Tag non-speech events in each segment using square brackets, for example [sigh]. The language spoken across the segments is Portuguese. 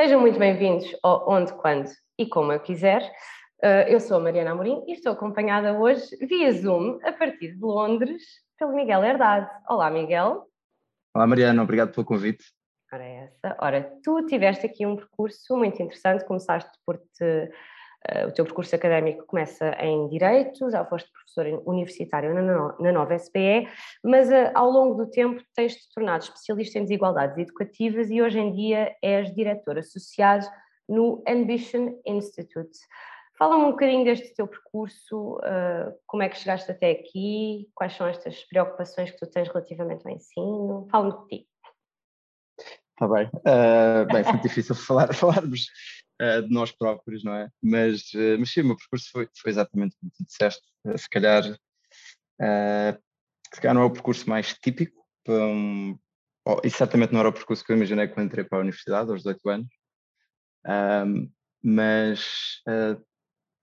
Sejam muito bem-vindos ao Onde, Quando e Como Eu Quiser. Uh, eu sou a Mariana Amorim e estou acompanhada hoje via Zoom, a partir de Londres, pelo Miguel Herdade. Olá, Miguel. Olá, Mariana, obrigado pelo convite. Ora, é essa. Ora, tu tiveste aqui um percurso muito interessante, começaste por te o teu percurso académico começa em Direito, já foste professor universitário na, nova SPE, mas uh, ao longo do tempo tens-te tornado especialista em desigualdades educativas e hoje em dia és diretor associado no Ambition Institute. Fala-me um bocadinho deste teu percurso, uh, como é que chegaste até aqui, quais são estas preocupações que tu tens relativamente ao ensino, fala-me de ti. Está bem, uh, bem, foi difícil [laughs] falar, falarmos uh, de nós próprios, não é? Mas, uh, mas sim, o meu percurso foi, foi exatamente como tu disseste, uh, se calhar, se calhar não é o percurso mais típico, um, oh, e certamente não era o percurso que eu imaginei quando entrei para a universidade, aos 18 anos, um, mas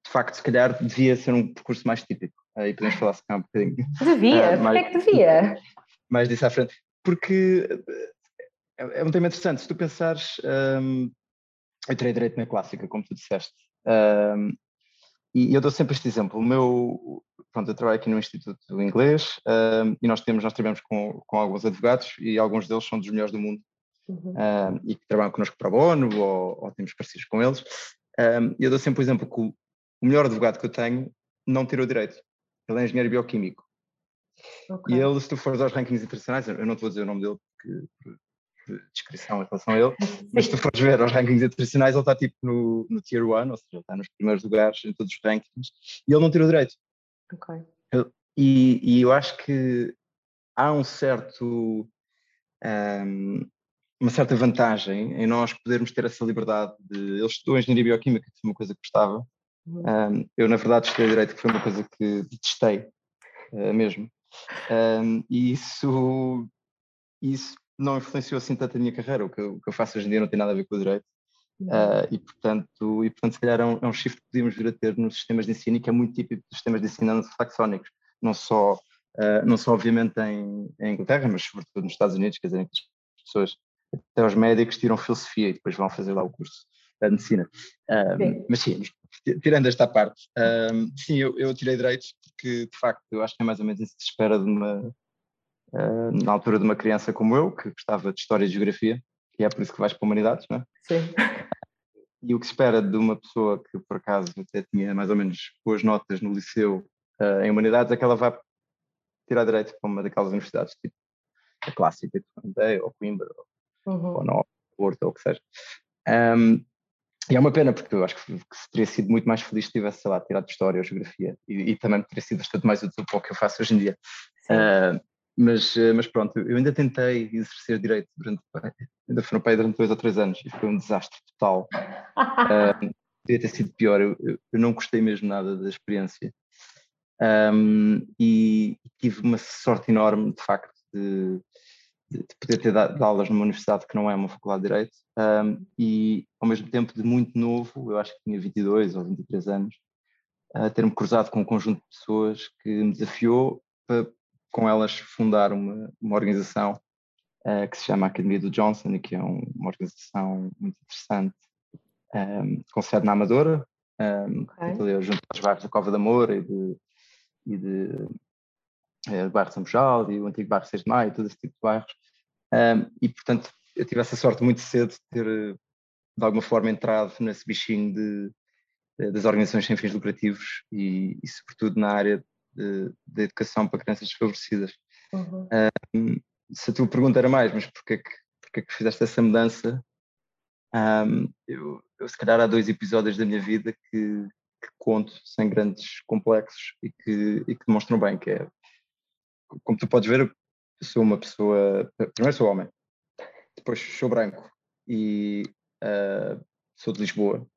de facto, se calhar devia ser um percurso mais típico, aí podemos falar se calhar um bocadinho. Devia? Uh, mais, Porquê é que devia? [laughs] Mais disso à frente. Porque é, é um tema interessante, se tu pensares, um, eu tirei direito na clássica, como tu disseste. Um, e eu dou sempre este exemplo. O meu, pronto, eu trabalho aqui no Instituto Inglês um, e nós temos, nós trabalhamos com, com alguns advogados e alguns deles são dos melhores do mundo uhum. um, e que trabalham connosco para bono ou, ou temos parecidos com eles. E eu dou sempre o exemplo que o, o melhor advogado que eu tenho não tirou direito. Ele é engenheiro bioquímico. Okay. E ele, se tu fores aos rankings internacionais, eu não te vou dizer o nome dele porque de descrição em relação a ele, mas se tu fores ver os rankings internacionais, ele está tipo no, no Tier 1, ou seja, ele está nos primeiros lugares em todos os rankings, e ele não tirou direito. Ok. E, e eu acho que há um certo. Um, uma certa vantagem em nós podermos ter essa liberdade de. Ele estudou engenharia bioquímica, que foi uma coisa que gostava. Uhum. Um, eu, na verdade, estudei direito, que foi uma coisa que detestei uh, mesmo. Um, e isso, isso não influenciou assim tanto a minha carreira. O que, eu, o que eu faço hoje em dia não tem nada a ver com o direito. Uh, e, portanto, e, portanto, se calhar é um, é um shift que podíamos vir a ter nos sistemas de ensino e que é muito típico dos sistemas de ensino anglo-saxónicos, não só, uh, não só obviamente em, em, Inglaterra, mas sobretudo nos Estados Unidos, quer dizer, que as pessoas, até os médicos, tiram filosofia e depois vão fazer lá o curso de medicina. Uh, mas sim, tirando esta parte, sim, eu, eu tirei direitos porque, de facto, eu acho que é mais ou menos isso que se espera de uma uh, na altura de uma criança como eu, que gostava de História e Geografia, e é por isso que vais para Humanidades, não é? Sim. [laughs] E o que se espera de uma pessoa que, por acaso, até tinha mais ou menos boas notas no liceu uh, em Humanidades, é que ela vai tirar direito para uma daquelas universidades, tipo a clássica, de ou Coimbra, ou, uhum. ou Nova, Porto, ou o que seja. Um, e é uma pena, porque eu acho que, que teria sido muito mais feliz se tivesse, sei lá, tirado História ou Geografia, e, e também teria sido bastante mais útil para o que eu faço hoje em dia. Uh, mas, eh, mas pronto, eu ainda tentei exercer direito durante, ainda fui no pai durante dois ou três anos e foi um desastre total. [laughs] um, podia ter sido pior, eu, eu, não gostei mesmo nada da experiência. Um, e tive uma sorte enorme, de facto, de, de, poder ter dado aulas numa universidade que não é uma faculdade de Direito um, e, ao mesmo tempo, de muito novo, eu acho que tinha 22 ou 23 anos, uh, ter-me cruzado com um conjunto de pessoas que me desafiou para com elas fundar uma, uma organização uh, que se chama Academia do Johnson e que é um, uma organização muito interessante, um, ehm, com sede na Amadora, um, ehm, okay. junto aos bairros da Cova da Moura e de, e de, é, de bairro de São Bujal e o antigo bairro 6 de Maio, todo esse tipo de bairros. Um, ehm, e, portanto, eu tive essa sorte muito cedo de ter, de alguma forma, entrado nesse bichinho de, de das organizações sem fins lucrativos e, e, sobretudo, na área de, de educação para crianças desfavorecidas. Uhum. Um, se a tua pergunta era mais, mas porquê que, porquê que fizeste essa mudança? Um, eu, eu, se calhar, há dois episódios da minha vida que, que conto sem grandes complexos e que, e que demonstram bem que é, como tu podes ver, eu sou uma pessoa, primeiro sou homem, depois sou branco, e uh, sou de Lisboa.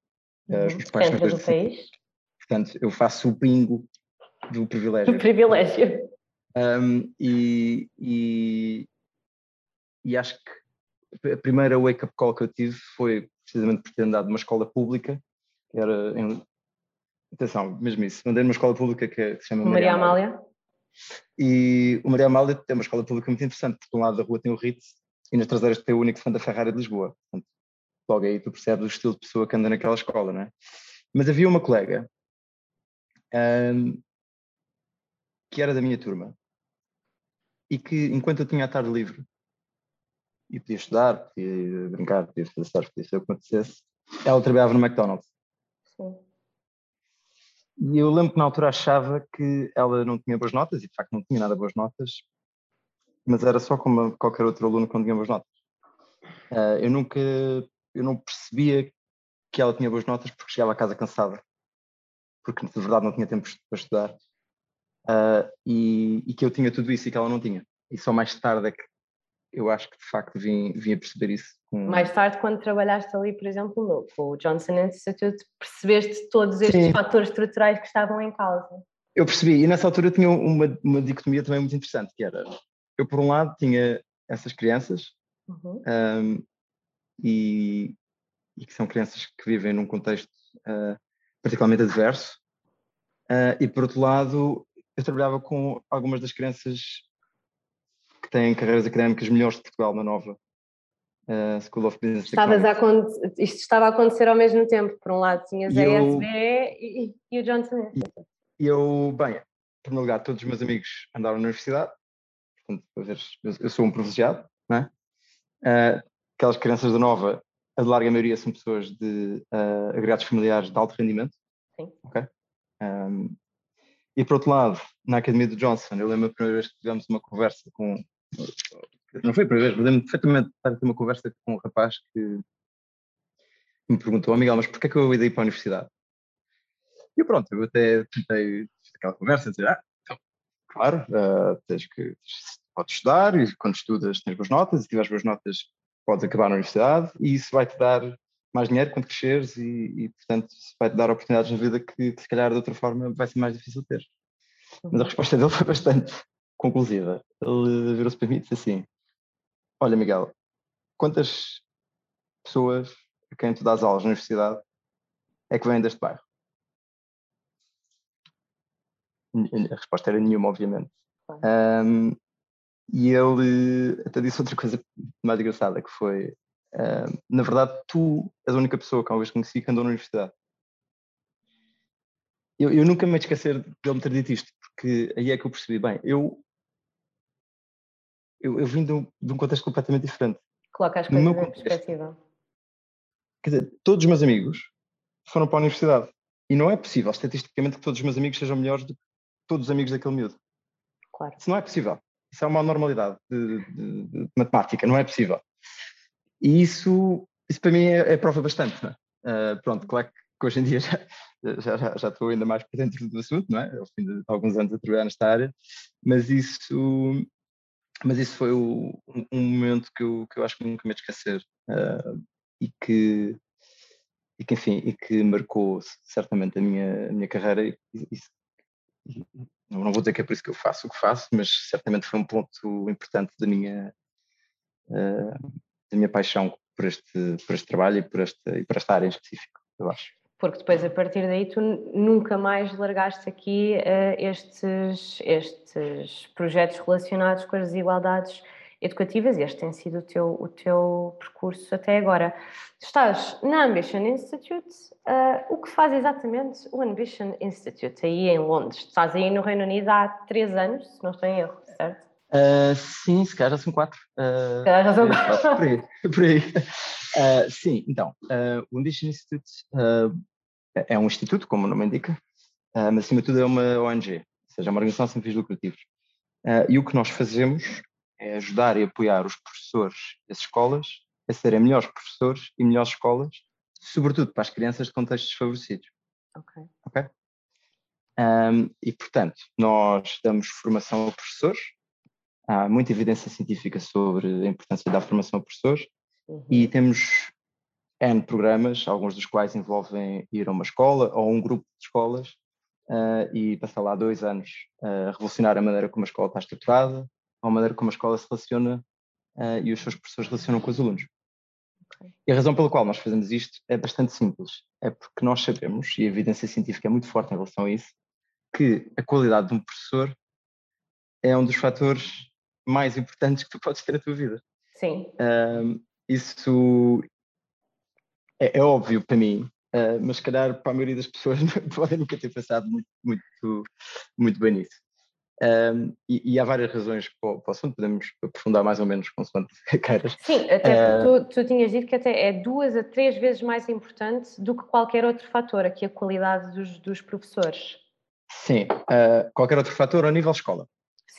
Uh, os meus pais são do país. Portanto, eu faço o bingo do privilégio. Do privilégio. Um, e, e, e, acho que a primeira wake-up call que eu tive foi precisamente por ter andado numa escola pública, que era em, atenção, mesmo isso, andei numa escola pública que, que se chama Maria, Maria Amália. Amália. E o Maria Amália tem uma escola pública muito interessante, porque de um lado da rua tem o Ritz e nas traseiras tem o único fã da Ferrari de Lisboa. Portanto, logo aí tu percebes o estilo de pessoa que anda naquela escola, não é? Mas havia uma colega um, que era da minha turma e que, enquanto eu tinha a tarde livre e podia estudar, podia brincar, podia fazer surf, podia ser o que acontecesse, ela trabalhava no McDonald's. Sim. E eu lembro que na altura achava que ela não tinha boas notas, e de facto não tinha nada boas notas, mas era só como qualquer outro aluno que não tinha boas notas. Uh, eu nunca, eu não percebia que ela tinha boas notas porque chegava a casa cansada, porque de verdade não tinha tempo para estudar, uh, e, e, que eu tinha tudo isso e que ela não tinha. E só mais tarde é que eu acho que de facto vim, vim a perceber isso com... Mais tarde, quando trabalhaste ali, por exemplo, no, com o Johnson Institute, percebeste todos estes Sim. fatores estruturais que estavam em causa. Eu percebi, e nessa altura eu tinha uma, uma dicotomia também muito interessante, que era, eu por um lado tinha essas crianças, uhum. um, e, e, que são crianças que vivem num contexto uh, particularmente adverso, uh, e por outro lado eu trabalhava com algumas das crianças que têm carreiras académicas melhores de Portugal na Nova, uh, School of Business Estavas a, Isto estava a acontecer ao mesmo tempe Por um lado tinhas a eu, e, e, o Johnson. E eu, bem, em primeiro lugar, todos os meus amigos andaram na universidade, portanto, eu sou um privilegiado, não é? Uh, aquelas crianças da Nova, a larga maioria são pessoas de uh, agregados familiares de alto rendimento. Sim. Ok? Um, e por outro lado, na Academia do Johnson, eu lembro a primeira vez que tivemos uma conversa com não foi a primeira vez, mas lembro perfeitamente de ter uma conversa com um rapaz que me perguntou, oh, Miguel, mas porquê é que eu ia ir para a universidade? E pronto, eu até tentei aquela conversa, dizer, ah, então, claro, uh, tens que, podes estudar e quando estudas tens boas notas e se tiveres boas notas podes acabar na universidade e isso vai-te dar mais dinheiro quando cresceres e, e portanto, vai-te dar oportunidades na vida que, se calhar de outra forma vai ser mais difícil ter. Mas a uhum. resposta dele foi bastante conclusiva. Ele virou-se para mim e disse assim: Olha, Miguel, quantas pessoas a quem tu dás aulas na universidade é que vêm deste bairro? A resposta era nenhuma, obviamente. Um, e ele até disse outra coisa mais engraçada, que foi, um, na verdade, tu és a única pessoa que uma vez conheci que andou na universidade. Eu, eu nunca me esquecer de ele me ter dito isto, porque aí é que eu percebi, bem, eu eu, eu vim de um, de um, contexto completamente diferente. Coloca as coisas em perspectiva. Quer dizer, todos os meus amigos foram para a universidade. E não é possível, estatisticamente, que todos os meus amigos sejam melhores do que todos os amigos daquele miúdo. Claro. Isso não é possível. Isso é uma normalidade de, de, de matemática, não é possível. E isso, isso para mim é, é prova bastante. Uh, pronto, claro que hoje em dia já, já, já, já, estou ainda mais por dentro do assunto, não é? Ao fim de alguns anos a trabalhar nesta área, mas isso, mas isso foi o, um momento que eu, que eu acho que nunca me esquecer uh, e que e que enfim e que marcou certamente a minha a minha carreira e, não vou dizer que é por isso que eu faço o que faço mas certamente foi um ponto importante da minha uh, da minha paixão por este por este trabalho e por esta e por esta área em específico eu acho porque depois a partir daí tu nunca mais largaste aqui uh, estes, estes projetos relacionados com as desigualdades educativas e este tem sido o teu, o teu percurso até agora. Estás na Ambition Institute, uh, o que faz exatamente o Ambition Institute aí em Londres? Estás aí no Reino Unido há três anos, se não estou em erro, certo? Uh, sim, se calhar já são quatro. Uh, se calhar já são quatro. [laughs] Por aí. Por aí. Uh, sim, então, o Ambition Institute é um instituto, como o nome indica, mas acima de tudo é uma ONG, ou seja, é uma organização sem fins lucrativos. E o que nós fazemos é ajudar e apoiar os professores das escolas a serem melhores professores e melhores escolas, sobretudo para as crianças de contextos desfavorecidos. Ok. Ok? Um, e, portanto, nós damos formação a professores, há muita evidência científica sobre a importância da formação a professores, Uhum. E temos N programas, alguns dos quais envolvem ir a uma escola ou um grupo de escolas uh, e passar lá dois anos a revolucionar a maneira como a escola está estruturada, ou a maneira como a escola se relaciona uh, e os seus professores relacionam com os alunos. Okay. E a razão pela qual nós fazemos isto é bastante simples. É porque nós sabemos, e a evidência científica é muito forte em relação a isso, que a qualidade de um professor é um dos fatores mais importantes que tu podes ter na tua vida. Sim. Um, isso é, é, óbvio para mim, uh, mas se calhar para a maioria das pessoas [laughs] podem nunca ter pensado muito, muito, muito bem nisso. Um, e, e, há várias razões para o, assunto, podemos aprofundar mais ou menos consoante [laughs] queiras. Sim, até uh, tu, tu, tinhas dito que até é duas a três vezes mais importante do que qualquer outro fator, aqui a qualidade dos, dos professores. Sim, uh, qualquer outro fator ao nível escola.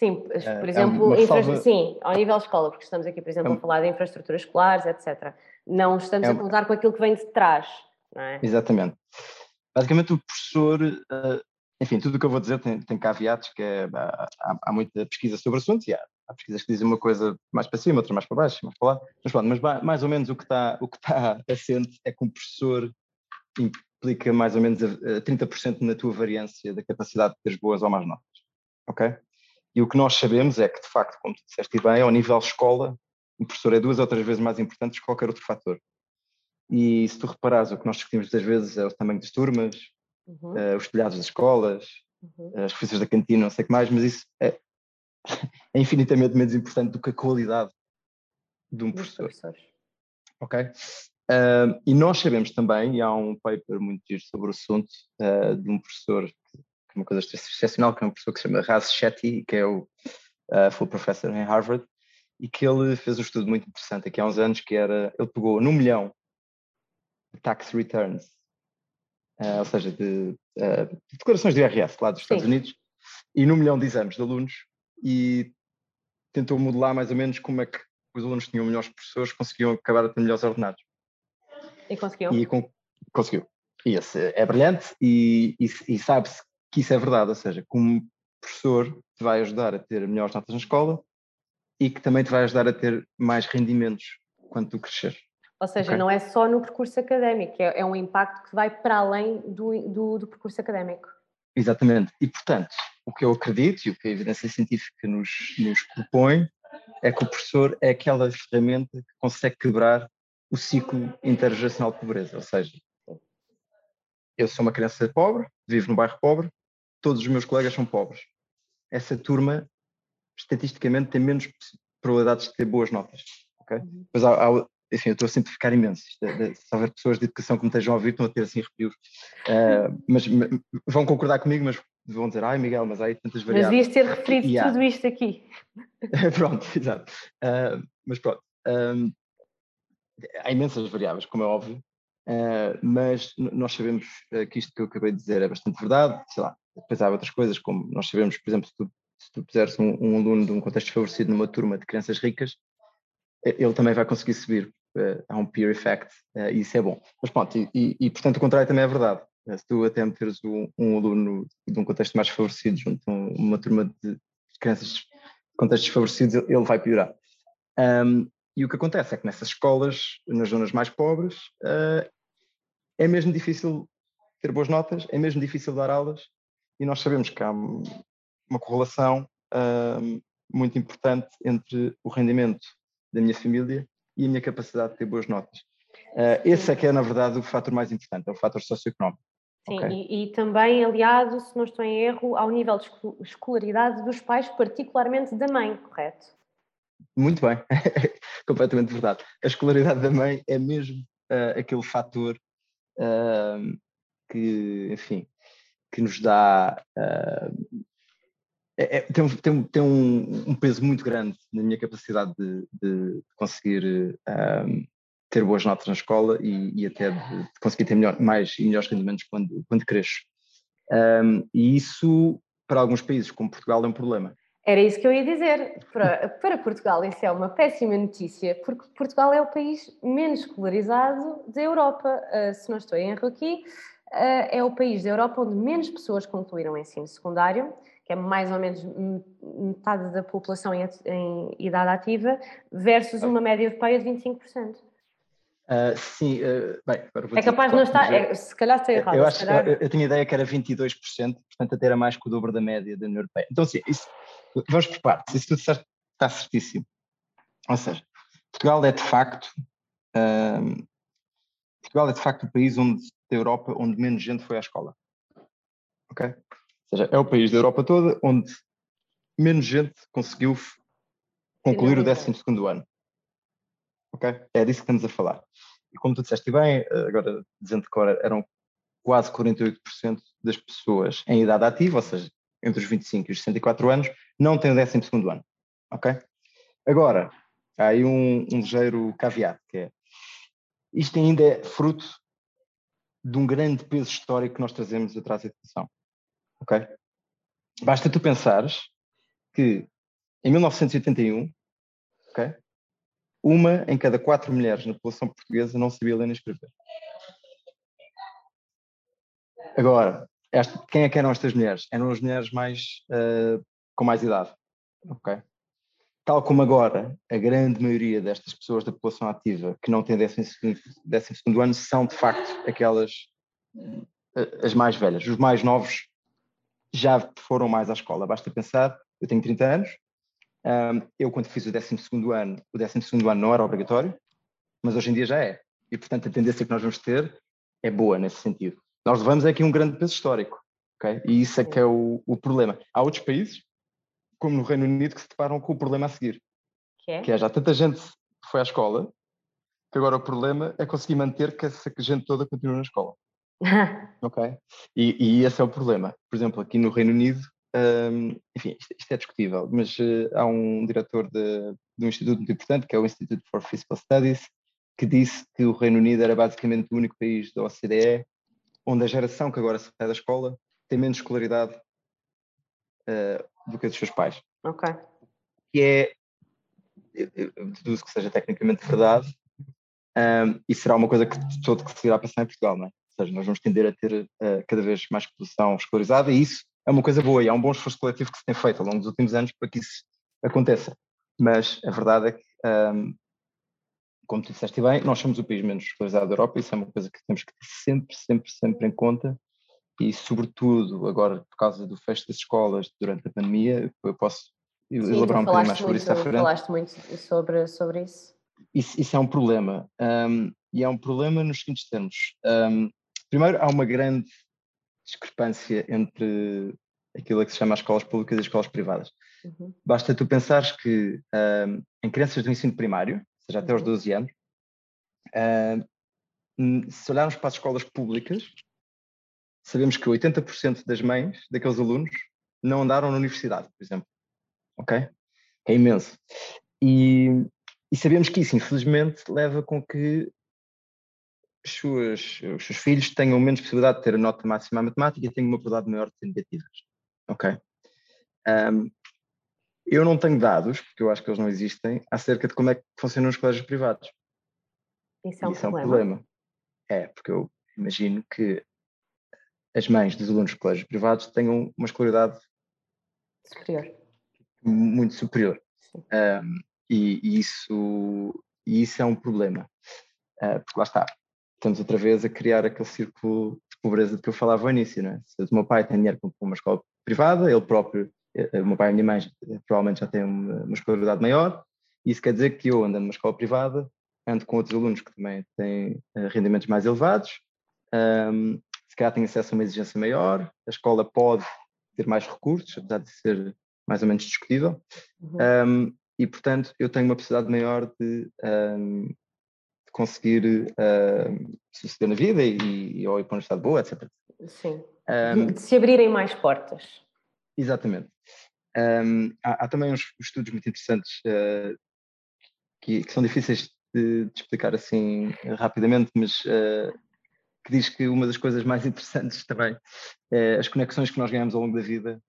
Sim, por é exemplo, é infra... sim, ao nível escola, porque estamos aqui, por exemplo, é a falar de infraestruturas escolares, etc. Não estamos é a contar com aquilo que vem de trás, não é? Exatamente. Basicamente, o professor, eh, enfim, tudo o que eu vou dizer tem, tem caveatos, que é, há, há, muita pesquisa sobre o assunto e há, há, pesquisas que dizem uma coisa mais para cima, outra mais para baixo, mais para lá, mas pronto, mas mais ou menos o que está, o que está [laughs] assente é que um professor implica mais ou menos a, a 30% na tua variância da capacidade de ter boas ou más notas, ok? E o que nós sabemos é que, de facto, como tu disseste bem, ao nível escola, o professor é duas ou três vezes mais importante que qualquer outro fator. E se tu reparares, o que nós discutimos muitas vezes é o tamanho das turmas, uhum. uh, os telhados das escolas, uhum. as refeições da cantina, não sei o que mais, mas isso é, [laughs] é, infinitamente menos importante do que a qualidade de um professor. Ok? Uh, e nós sabemos também, e há um paper muito giro sobre o assunto, uh, de um professor que é uma coisa excepcional, que é uma pessoa que se chama Raz Shetty, que é o uh, full professor em Harvard, e que ele fez um estudo muito interessante aqui há uns anos, que era, ele pegou num milhão de tax returns, uh, ou seja, de, uh, de, declarações de IRS lá dos Estados Sim. Unidos, e num milhão de exames de alunos, e tentou modelar mais ou menos como é que os alunos tinham melhores professores, conseguiam acabar a ter melhores ordenados. E conseguiu? E com, conseguiu. E esse é brilhante e, e, e sabe-se que isso é verdade, ou seja, como professor te vai ajudar a ter melhores notas na escola e que também te vai ajudar a ter mais rendimentos quando tu crescer. Ou seja, okay? não é só no percurso académico, é, é um impacto que vai para além do, do, do, percurso académico. Exatamente. E, portanto, o que eu acredito e o que a evidência científica nos, nos propõe é que o professor é aquela ferramenta que consegue quebrar o ciclo intergeracional de pobreza. Ou seja, eu sou uma criança pobre, vivo num bairro pobre, todos os meus colegas são pobres. Essa turma, estatisticamente, tem menos probabilidades de ter boas notas. Okay? Uhum. Pois há, há, enfim, eu estou a simplificar imenso. Se houver pessoas de educação que me estejam a ouvir, estão a ter assim arrepios. Uh, mas vão concordar comigo, mas vão dizer, ai Miguel, mas há aí tantas variáveis. Mas devias ter referido e, tudo isto aqui. [laughs] pronto, exato. Uh, mas pronto. Um, há imensas variáveis, como é óbvio, uh, mas nós sabemos que isto que eu acabei de dizer é bastante verdade, sei lá, depois há outras coisas, como nós sabemos, por exemplo, se tu, se tu puseres um, um, aluno de um contexto desfavorecido numa turma de crianças ricas, ele também vai conseguir subir. Uh, há um peer effect e isso é bom. Mas pronto, e, e, e, portanto o contrário também é verdade. Se tu até meteres um, um, aluno de um contexto mais favorecido junto a uma turma de crianças de contextos desfavorecidos, ele vai piorar. Um, e o que acontece é que nessas escolas, nas zonas mais pobres, é mesmo difícil ter boas notas, é mesmo difícil dar aulas e nós sabemos que há uma correlação uh, muito importante entre o rendimento da minha família e a minha capacidade de ter boas notas. Uh, esse é que é, na verdade, o fator mais importante, é o fator socioeconómico. Sim, okay? e, e, também aliado, se não estou em erro, ao nível de escolaridade dos pais, particularmente da mãe, correto? Muito bem, [laughs] completamente verdade. A escolaridade da mãe é mesmo uh, aquele fator uh, que, enfim, que nos dá. Uh, é, tem tem, tem um, um, peso muito grande na minha capacidade de, de conseguir ter boas notas na escola e, e até de, de, conseguir ter melhor, mais e melhores rendimentos quando, quando cresço. Um, e isso, para alguns países como Portugal, é um problema. Era isso que eu ia dizer. Para, para Portugal, isso é uma péssima notícia, porque Portugal é o país menos escolarizado da Europa. Uh, se não estou em erro aqui, eh, é o país da Europa onde menos pessoas concluíram o ensino secundário, que é mais ou menos metade da população em, idade ativa, versus uma média europeia de 25%. Uh, sim, uh, bem, É capaz de não estar, é, se calhar está errado. Eu, acho, calhar... eu, eu tinha ideia que era 22%, portanto até era mais que o dobro da média da União Europeia. Então, sim, isso, vamos por partes, isso tudo está certíssimo. Ou seja, Portugal é de facto uh, Portugal é de facto o país onde, da Europa onde menos gente foi à escola. Ok? Ou seja, é o país da Europa toda onde menos gente conseguiu concluir o 12 ano. Ok? É disso que estamos a falar. E como tu disseste bem, agora dizendo que eram quase 48% das pessoas em idade ativa, ou seja, entre os 25 e os 64 anos, não têm o 12 ano. Ok? Agora, há aí um, um ligeiro caveat, que é isto ainda é fruto de um grande peso histórico que nós trazemos atrás da educação. Ok? Basta tu pensares que em 1981, ok? Uma em cada quatro mulheres na população portuguesa não sabia ler nem escrever. Agora, esta, quem é que eram estas mulheres? Eram as mulheres mais uh, com mais idade, ok? Tal como agora, a grande maioria destas pessoas da população ativa que não têm 12 ano são, de facto, aquelas eh, as mais velhas. Os mais novos já foram mais à escola. Basta pensar, eu tenho 30 anos, eu quando fiz o 12 ano, o 12 ano não era obrigatório, mas hoje em dia já é. E, portanto, a tendência que nós vamos ter é boa nesse sentido. Nós levamos aqui um grande peso histórico, ok? E isso é que é o, o problema. Há outros países como no Reino Unido, que se deparam com o problema a seguir. Que é? Que é já tanta gente que foi à escola, que agora o problema é conseguir manter que essa gente toda continue na escola. [laughs] ok? E, e, esse é o problema. Por exemplo, aqui no Reino Unido, um, enfim, isto, isto, é discutível, mas uh, há um diretor de, de um instituto muito importante, que é o Institute for Fiscal Studies, que disse que o Reino Unido era basicamente o único país da OCDE onde a geração que agora sai da escola tem menos escolaridade uh, do que a dos seus pais. Ok. Que é, eu deduzo que seja tecnicamente verdade, um, e será uma coisa que todo que se irá passar em Portugal, não é? Ou seja, nós vamos tender a ter uh, cada vez mais população escolarizada e isso é uma coisa boa e há um bom esforço coletivo que se tem feito ao longo dos últimos anos para que isso aconteça. Mas a verdade é que, um, como tu disseste bem, nós somos o país menos escolarizado da Europa, isso é uma coisa que temos que ter sempre, sempre, sempre em conta e sobretudo agora por causa do fecho das escolas durante a pandemia, eu posso Sim, elaborar um bocadinho mais sobre isso à frente. Falaste muito sobre, sobre isso. Isso, isso é um problema, um, e é um problema nos seguintes termos. Um, primeiro, há uma grande discrepância entre aquilo que se chama as escolas públicas e as escolas privadas. Uhum. Basta tu pensares que um, em crianças do ensino primário, seja, até aos 12 uhum. anos, se olharmos para as escolas públicas, sabemos que 80% das mães daqueles alunos não andaram na universidade, por exemplo. Ok? É imenso. E, e sabemos que isso, infelizmente, leva com que os seus, os seus filhos tenham menos possibilidade de ter a nota máxima à matemática e tenham uma probabilidade maior de ter negativas. Ok? Um, eu não tenho dados, porque eu acho que eles não existem, acerca de como é que funcionam os colégios privados. Isso é um, isso problema. é um problema. É, porque eu imagino que as mães dos alunos de colégios privados tenham uma escolaridade superior. muito superior. Um, e, e, isso, e isso é um problema. Uh, porque lá está, estamos outra vez a criar aquele círculo de pobreza de que eu falava ao início. Não é? Se o meu pai tem dinheiro para uma escola privada, ele próprio, o meu pai e a minha mãe provavelmente já têm uma, escolaridade maior, e isso quer dizer que eu ando numa escola privada, ando com outros alunos que também têm rendimentos mais elevados, um, se calhar tem acesso a uma exigência maior, a escola pode ter mais recursos, apesar de ser mais ou menos discutível, uhum. um, e portanto eu tenho uma possibilidade maior de, um, de conseguir uh, suceder na vida e, e ou ir para uma universidade boa, etc. Sim, um, de se abrirem mais portas. Exatamente. Há, há, também uns estudos muito interessantes uh, que, que, são difíceis de, de, explicar assim rapidamente, mas uh, que diz que uma das coisas mais [laughs] interessantes também é as conexões que nós ganhamos ao longo da vida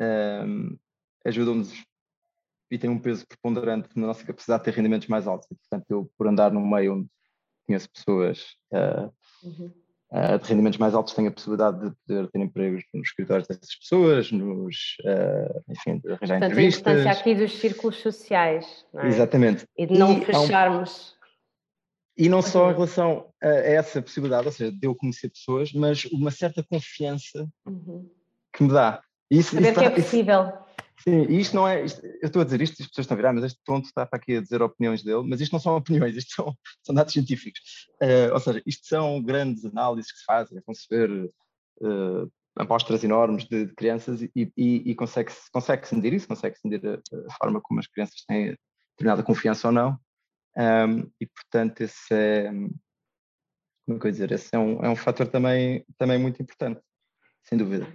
um, ajudam-nos e têm um peso preponderante na nossa capacidade de ter rendimentos mais altos. Portanto, eu, por andar num meio onde conheço pessoas uh, uhum. Uh, de rendimentos mais altos, tenho a possibilidade de poder ter empregos nos escritórios dessas pessoas, nos, uh, enfim, de arranjar portanto, entrevistas. Portanto, a importância aqui dos círculos sociais, é? Exatamente. E de não e fecharmos E não só em relação a essa possibilidade, ou seja, de eu conhecer pessoas, mas uma certa confiança uhum. que me dá. Isso, Saber isso que é possível. Isso, sim, e isto não é. Isto, eu estou a dizer isto, as pessoas estão a virar, mas este tonto está para aqui a dizer opiniões dele, mas isto não são [laughs] opiniões, isto são, são dados científicos. Uh, ou seja, isto são grandes análises que se fazem, vão-se ver uh, amostras enormes de, de crianças e, e, e consegue-se consegue -se medir isso, consegue-se medir a, a, forma como as crianças têm determinada confiança ou não. Um, e portanto, esse é. Como é que eu dizer? Esse é um, é um fator também, também muito importante, sem dúvida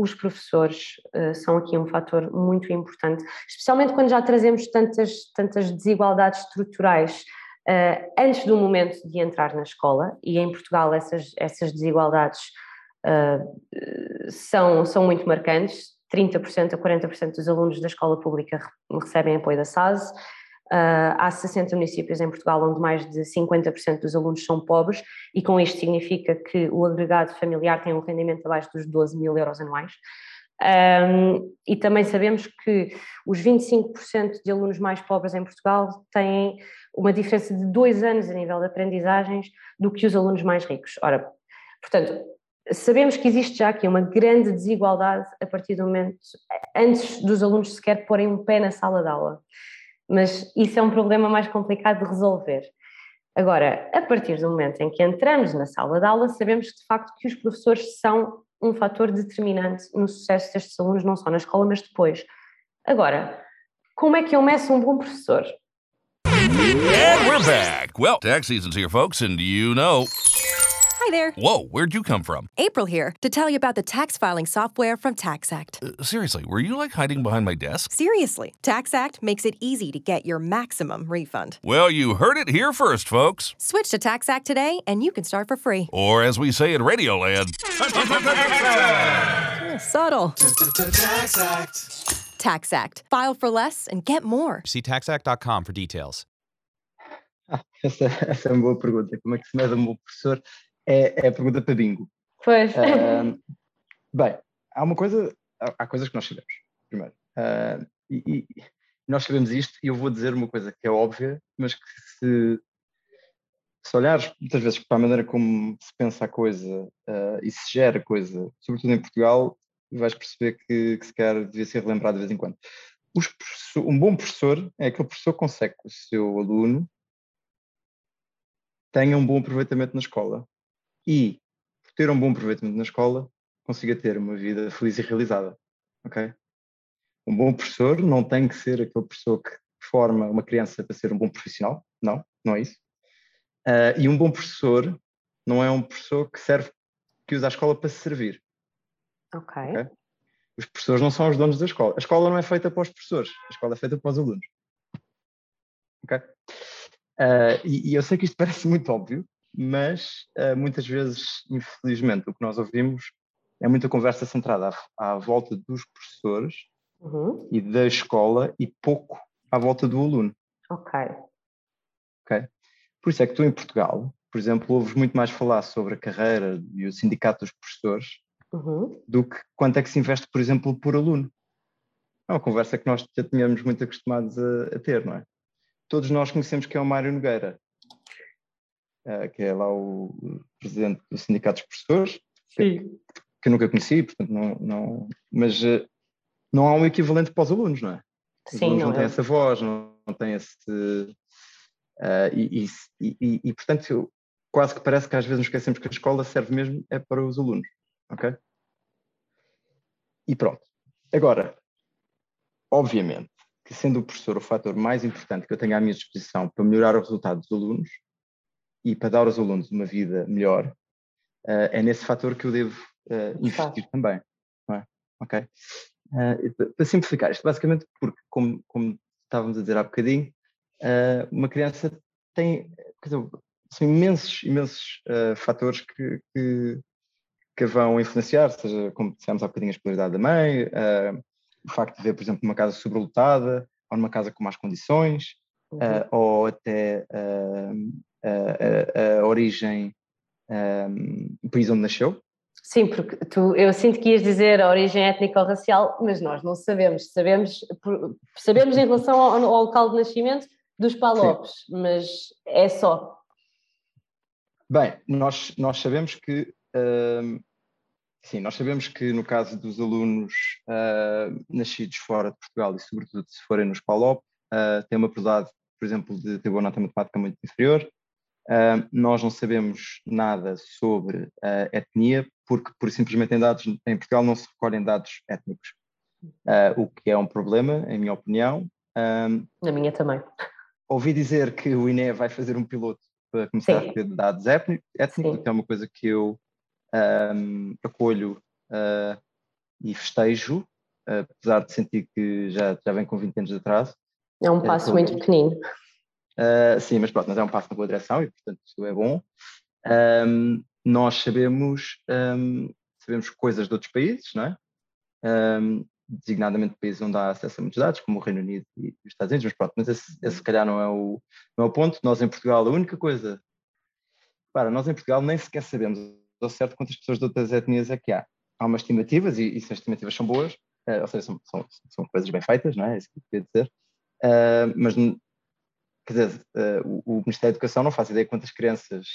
os professores uh, são aqui um fator muito importante, especialmente quando já trazemos tantas, tantas desigualdades estruturais uh, antes do momento de entrar na escola, e em Portugal essas, essas desigualdades uh, são, são muito marcantes. 30% a 40% dos alunos da escola pública recebem apoio da SAS, Uh, há 60 municípios em Portugal onde mais de 50% dos alunos são pobres e com isto significa que o agregado familiar tem um rendimento abaixo dos 12 mil euros anuais. Um, e também sabemos que os 25% de alunos mais pobres em Portugal têm uma diferença de dois anos a nível de aprendizagens do que os alunos mais ricos. Ora, portanto, sabemos que existe já aqui uma grande desigualdade a partir do momento, antes dos alunos sequer porem um pé na sala de aula mas isso é um problema mais complicado de resolver. Agora, a partir do momento em que entramos na sala de aula, sabemos de facto que os professores são um fator determinante no sucesso destes alunos, não só na escola, mas depois. Agora, como é que eu meço um bom professor? And we're back. Well, tax season's here, folks, and you know. Hi there. Whoa, where'd you come from? April here to tell you about the tax filing software from TaxAct. Uh, seriously, were you like hiding behind my desk? Seriously, TaxAct makes it easy to get your maximum refund. Well, you heard it here first, folks. Switch to TaxAct today and you can start for free. Or as we say in Radioland, subtle. TaxAct. TaxAct. File for less and get more. See taxact.com for details. [laughs] essa, essa é uma boa pergunta. Como é que se mede um bom professor? É, é a pergunta para bingo. Pois. Uh, [laughs] bem, há uma coisa, há, há coisas que nós sabemos, primeiro. Uh, e, e, nós sabemos isto, e eu vou dizer uma coisa que é óbvia, mas que se, se olhares muitas vezes para a maneira como se pensa a coisa uh, e se gera a coisa, sobretudo em Portugal, vais perceber que, que se quer devia ser relembrado de vez em quando. um bom professor é aquele professor que consegue que o seu aluno tenha um bom aproveitamento na escola e, por ter um bom aproveitamento na escola, consiga ter uma vida feliz e realizada. Ok? Um bom professor não tem que ser aquele professor que forma uma criança para ser um bom profissional. Não, não é isso. Uh, e um bom professor não é um professor que serve, que usa a escola para se servir. Ok. okay? Os professores não são os donos da escola. A escola não é feita para os professores, a escola é feita para os alunos. Ok? Uh, e, e, eu sei que isto [laughs] parece muito óbvio, mas uh, muitas vezes, infelizmente, o que nós ouvimos é muita conversa centrada à, à volta dos professores uhum. e da escola e pouco à volta do aluno. Ok. Ok. Por isso é que tu em Portugal, por exemplo, ouves muito mais falar sobre a carreira e o sindicato dos professores uhum. do que quanto é que se investe, por exemplo, por aluno. É uma conversa que nós já tínhamos muito acostumados a, a ter, não é? Todos nós conhecemos que é o Mário Nogueira, eh, que é lá o presidente do Sindicato dos Professores, que, que, eu nunca conheci, portanto, não, não, mas eh, não há um equivalente para os alunos, não é? Os Sim, alunos não, não têm é. essa voz, não, não têm esse. Uh, e, e, e, e, portanto, quase que parece que às vezes nos esquecemos que a escola serve mesmo é para os alunos, ok? E pronto. Agora, obviamente, que sendo o professor o fator mais importante que eu tenho à minha disposição para melhorar o resultado dos alunos, e para dar aos alunos uma vida melhor, uh, é nesse fator que eu devo uh, investir também. É? Ok? Uh, para simplificar isto, basicamente porque, como, como estávamos a dizer há bocadinho, uma criança tem dizer, são imensos, imensos fatores que, que, que, vão influenciar, seja, como dissemos há bocadinho, a escolaridade da mãe, o facto de ver, por exemplo, uma casa sobrelotada, ou numa casa com más condições, uhum. ou até origem, um, o país onde nasceu? Sim, porque tu, eu sinto que ias dizer a origem étnica ou racial, mas nós não sabemos. Sabemos, sabemos em relação ao, ao local de nascimento dos Palopes, Sim. mas é só. Bem, nós, nós sabemos que uh, sim, nós sabemos que no caso dos alunos uh, nascidos fora de Portugal e sobretudo se forem nos PALOP, uh, têm uma probabilidade, por exemplo, de ter boa nota matemática muito inferior. Uh, nós não sabemos nada sobre a etnia, porque por simplesmente em dados em Portugal não se recolhem dados étnicos, o que é um problema, em minha opinião. Na minha também. Ouvi dizer que o INE vai fazer um piloto para começar Sim. a ter dados étnicos, que é uma coisa que eu um, acolho uh, e festejo, uh, apesar de sentir que já, já vem com 20 anos de atraso. É um passo é, muito pequenino. Uh, sim, mas pronto, mas é um passo na boa direção e portanto isso é bom. Um, nós sabemos, um, sabemos coisas de outros países, não é? Um, designadamente países onde há acesso a muitos dados, como o Reino Unido e os Estados Unidos, mas pronto, mas esse, esse se calhar não é, o, não é o ponto. Nós em Portugal, a única coisa, para nós em Portugal nem sequer sabemos ao certo quantas pessoas de outras etnias é que há. Há umas estimativas, e, e se as estimativas são boas, uh, ou seja, são, são, são, coisas bem feitas, não é? É isso que eu queria dizer. Uh, mas, quer dizer, uh, o, o, Ministério da Educação não faz ideia quantas crianças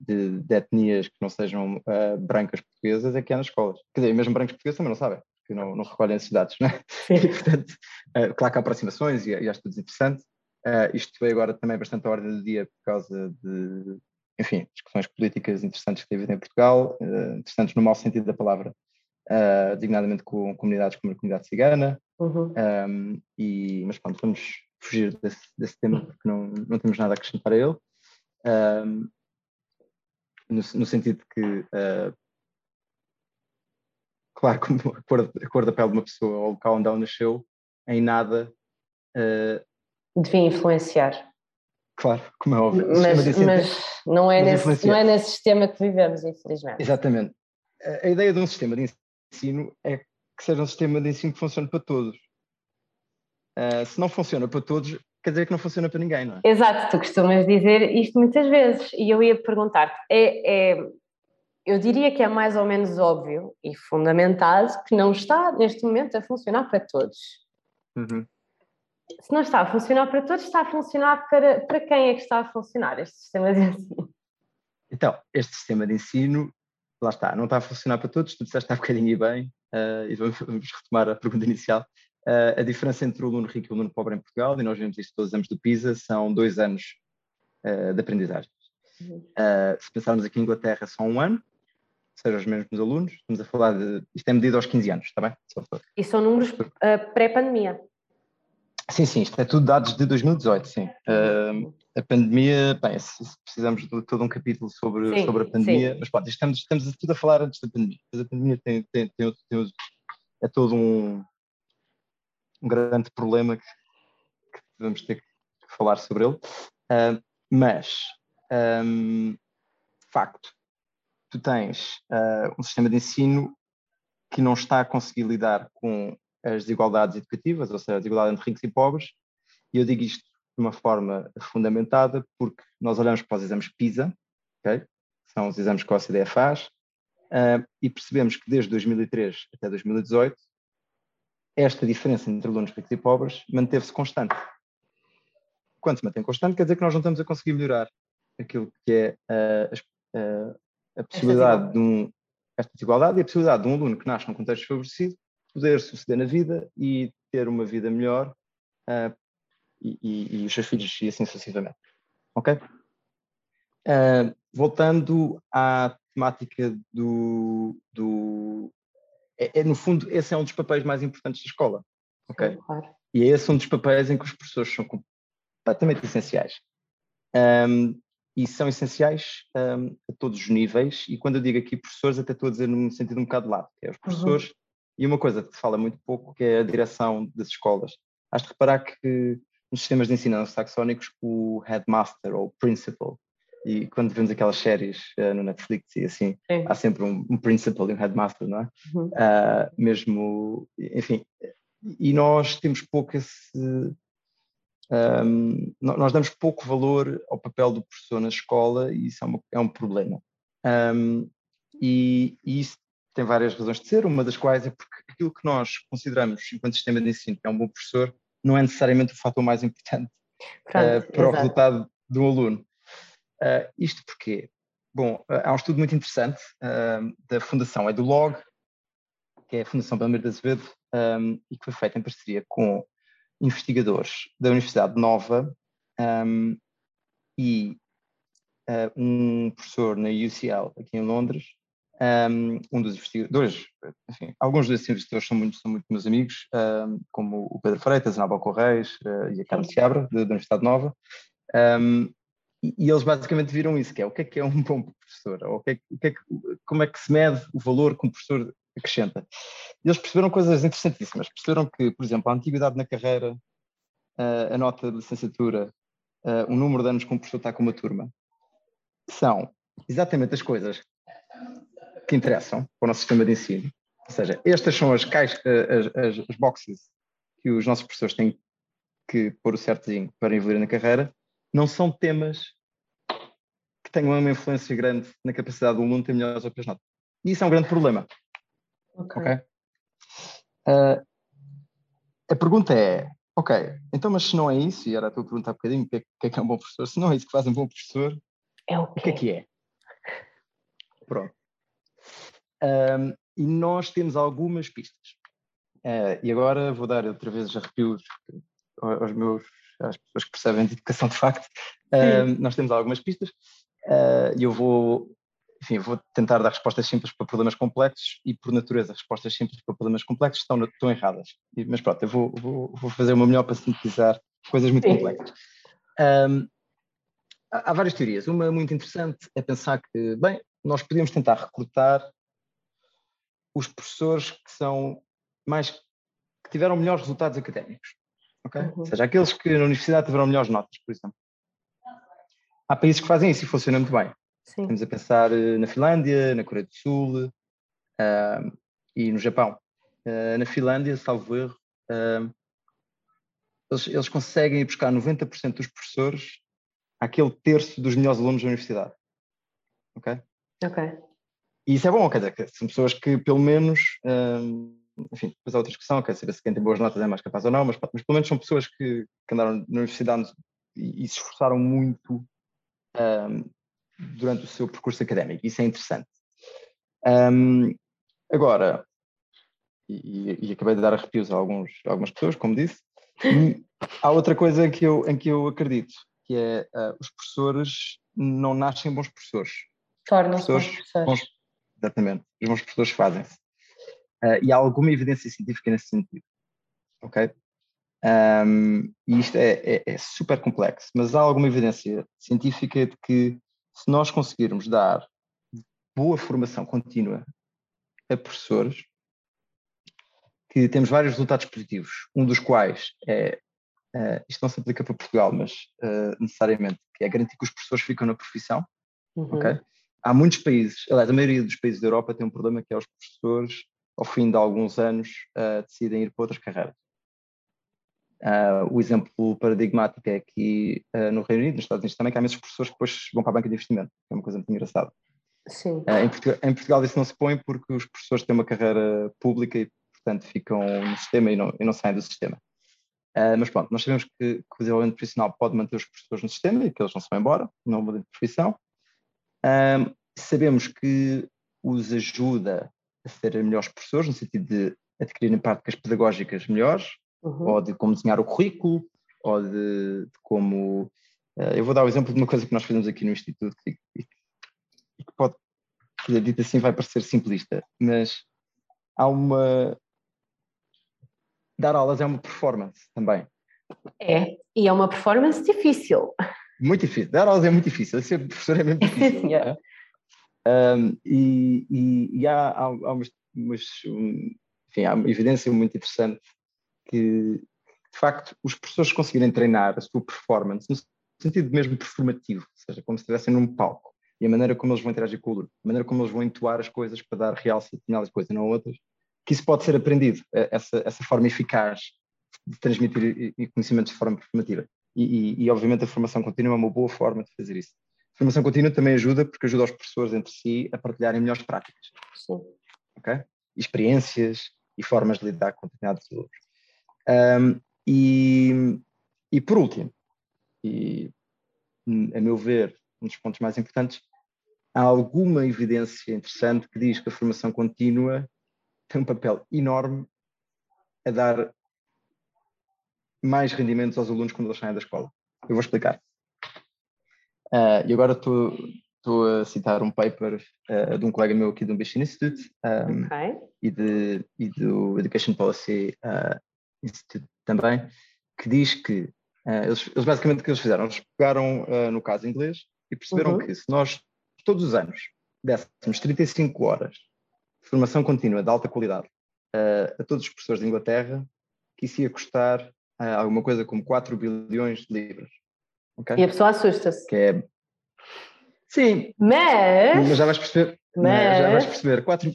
de, de, etnias que não sejam brancas portuguesas é que há nas escolas. Quer dizer, mesmo brancos portugueses também não sabem, porque não, não recolhem esses dados, não é? [laughs] E, portanto, claro que há aproximações e, e há estudos interessantes. isto veio agora também bastante à ordem do dia por causa de enfim, discussões políticas interessantes que teve em Portugal, uh, interessantes no mau sentido da palavra, uh, designadamente com comunidades como a comunidade cigana, uhum. um, e, mas pronto, vamos fugir desse, desse, tema porque não, não temos nada a acrescentar a ele, um, no, no, sentido de que, uh, claro, [laughs] como a cor, a cor da pele de uma pessoa ou o local onde ela nasceu, em nada... Devia influenciar Claro, como é óbvio. Mas, mas não, é nesse, não é nesse sistema que vivemos, infelizmente. Exatamente. A, a ideia de um sistema de ensino é que seja um sistema de ensino que funcione para todos. Uh, se não funciona para todos, quer dizer que não funciona para ninguém, não é? Exato, tu costumas dizer isto muitas vezes e eu ia perguntar-te, é, é, eu diria que é mais ou menos óbvio e fundamentado que não está neste momento a funcionar para todos. Uhum se não está a funcionar para todos, está a funcionar para, para quem é que está a funcionar este sistema de ensino? Então, este sistema de ensino, lá está, não está a funcionar para todos, tu disseste há bocadinho e bem, uh, e vamos, vamos, retomar a pergunta inicial. Uh, a diferença entre o aluno rico e o aluno pobre em Portugal, e nós vemos isto todos os anos do PISA, são dois anos uh, de aprendizagem. Uhum. se pensarmos aqui em Inglaterra, são um ano, seja os mesmos alunos, estamos a falar de. Isto é medido aos 15 anos, está bem? E são números pré-pandemia. Sim, sim, isto é tudo dados de 2018, sim. Uh, a pandemia, bem, precisamos de todo um capítulo sobre, sim, sobre a pandemia, sim. mas pronto, estamos, estamos tudo a falar antes da pandemia. Mas a pandemia tem, tem, tem, tem é todo um, um grande problema que, que, vamos ter que falar sobre ele. Uh, mas, um, facto, tu tens uh, um sistema de ensino que não está a conseguir lidar com as desigualdades educativas, ou seja, a desigualdade entre ricos e pobres, e eu digo isto de uma forma fundamentada porque nós olhamos para os exames PISA, okay? são os exames que a OCDE faz, uh, e percebemos que desde 2003 até 2018 esta diferença entre alunos ricos e pobres manteve-se constante. Quando se mantém constante, quer dizer que nós não estamos a conseguir melhorar aquilo que é uh, uh, a possibilidade de um, esta desigualdade e a possibilidade de um aluno que nasce num contexto favorecido poder suceder na vida e ter uma vida melhor uh, e, e, e, os seus filhos e assim sucessivamente. Ok? Uh, voltando à temática do. do é, é, no fundo, esse é um dos papéis mais importantes da escola. Ok? Claro. E é esse um dos papéis em que os professores são completamente essenciais. Um, e são essenciais um, a todos os níveis, e quando eu digo aqui professores, até estou a dizer num sentido um bocado lado, que é os uhum. professores uhum. E uma coisa que se fala muito pouco, que é a direção das escolas. Has de reparar que nos sistemas de ensino saxónicos o headmaster ou principal, e quando vemos aquelas séries uh, no Netflix e assim, Sim. há sempre um, um, principal e um headmaster, não é? Uhum. Uh, mesmo, enfim, e nós temos pouco esse... Um, nós damos pouco valor ao papel do professor na escola e isso é, uma, é um problema. Um, e, e, isso tem várias razões de ser, uma das quais é porque aquilo que nós consideramos enquanto sistema de ensino, que é um bom professor, não é necessariamente o fator mais importante Pronto, uh, para exato. o resultado de um aluno. Uh, isto porque, bom, uh, há um estudo muito interessante uh, da Fundação EduLog, que é a Fundação Belmiro de Azevedo, um, e que foi feita em parceria com investigadores da Universidade Nova um, e um professor na UCL, aqui em Londres, um, dos investigadores, enfim, alguns desses investigadores são muito, são muito meus amigos, um, como o Pedro Freitas, a Nabal Correios uh, e a Carlos Seabra, da Universidade Nova, um, e, eles basicamente viram isso, que é o que é que é um [laughs] bom professor, ou o que é, o que é que, como é que se mede o valor que um professor acrescenta. E eles perceberam coisas interessantíssimas, perceberam que, por exemplo, a antiguidade na carreira, a nota de licenciatura, o número de anos que um professor está com uma turma, são exatamente as coisas que interessam para o nosso sistema de ensino. Ou seja, estas são as, caixas, as, as, as boxes que os nossos professores têm que pôr o certinho para evoluir na carreira, não são temas que tenham uma influência grande na capacidade do aluno ter melhores ou piores notas. E isso é um grande problema. Ok. okay? Uh, a pergunta é, ok, então mas se não é isso, e era a tua pergunta há bocadinho, o que, é, que é que é um bom professor? Se não é isso que faz um bom professor, é o, o que é que é? Pronto. Um, e nós temos algumas pistas. Uh, e agora vou dar outra vez arrepios aos meus, às pessoas que percebem de educação de facto. Uh, nós temos algumas pistas uh, e eu vou, enfim, vou tentar dar respostas simples para problemas complexos e, por natureza, respostas simples para problemas complexos estão, estão erradas. Mas pronto, eu vou, vou, vou fazer o meu melhor para sintetizar coisas muito Sim. complexas. Um, há várias teorias. Uma muito interessante é pensar que, bem, nós podíamos tentar recrutar os professores que são mais que tiveram melhores resultados académicos, ok? Uhum. Ou seja, aqueles que na universidade tiveram melhores notas, por exemplo. Há países que fazem isso e funciona muito bem. Sim. Estamos a pensar eh, na Finlândia, na Coreia do Sul uh, e no Japão. Uh, na Finlândia, salvo erro, uh, eles, eles conseguem buscar 90% dos professores àquele terço dos melhores alunos da universidade. Ok? Ok. E isso é bom, quer dizer, são pessoas que pelo menos, hum, enfim, depois há outra discussão, quer saber se quem tem boas notas é mais capaz ou não, mas, mas pelo menos são pessoas que, que andaram na universidade e, e se esforçaram muito hum, durante o seu percurso académico, isso é interessante. Hum, agora, e, e, acabei de dar arrepios a, alguns, a algumas pessoas, como disse, há outra coisa que eu, em que eu acredito, que é uh, os professores não nascem bons professores. Tornam-se bons professores. Bons, Exatamente. Os bons professores fazem-se. Uh, e há alguma evidência científica nesse sentido. Ok? Um, e isto é, é, é, super complexo, mas há alguma evidência científica de que se nós conseguirmos dar boa formação contínua a professores, que temos vários resultados positivos, um dos quais é, uh, isto não se aplica para Portugal, mas uh, necessariamente, que é garantir que os professores ficam na profissão, uhum. ok? há muitos países, aliás, a maioria dos países da Europa tem um problema que é os professores, ao fim de alguns anos, uh, decidem ir para outras carreiras. Uh, o exemplo paradigmático é aqui uh, no Reino Unido, nos Estados Unidos também, que há muitos professores que depois vão para a banca de investimento, que é uma coisa muito engraçada. Sim. Em Portugal, em, Portugal, isso não se põe porque os professores têm uma carreira pública e, portanto, ficam no sistema e não, e não saem do sistema. mas pronto, nós sabemos que, que, o desenvolvimento profissional pode manter os professores no sistema e que eles não se vão embora, não mudam de profissão. Um, sabemos que os ajuda ser melhores professores, no sentido de adquirirem práticas pedagógicas melhores, uhum. ou de como desenhar o currículo, ou de, de como. Uh, eu vou dar o exemplo de uma coisa que nós fazemos aqui no Instituto, e, e, e que pode, dito assim, vai parecer simplista, mas há uma. Dar aulas é uma performance também. É, e é uma performance difícil. Muito difícil. Dar aulas é muito difícil. Ser professor é mesmo [laughs] difícil. Sim, é? Um, e, e, e, há, há, há umas, umas um, enfim, há uma evidência muito interessante que, de facto, os professores conseguirem treinar a sua performance no sentido mesmo performativo, ou seja, como se estivessem num palco, e a maneira como eles vão interagir com o aluno, a maneira como eles vão entoar as coisas para dar realce a determinadas coisas, não outras, que isso pode ser aprendido, essa, essa forma eficaz de transmitir conhecimentos de forma performativa. E, e, e, obviamente a formação contínua é uma boa forma de fazer isso. Formação contínua também ajuda porque ajuda os professores entre si a partilharem melhores práticas. Sim. Ok? Experiências e formas de lidar com determinados alunos. Um, e, e por último, e a meu ver, um dos pontos mais importantes, há alguma evidência interessante que diz que a formação contínua tem um papel enorme a dar mais rendimentos aos alunos quando eles saem da escola. Eu vou explicar. Uh, e agora estou a citar um paper uh, de um colega meu aqui do Ambition Institute um, okay. e, de, e, do Education Policy uh, Institute também, que diz que eles, eles, basicamente o que eles fizeram, eles pegaram no caso inglês e perceberam uhum. que se nós todos os anos dessemos 35 horas de formação contínua de alta qualidade a todos os professores de Inglaterra, que isso ia custar alguma coisa como 4 bilhões de libras. Okay? E a pessoa assusta-se. Que é... Sim. Mas... Mas já vais perceber. Mas... Já vais perceber. 4,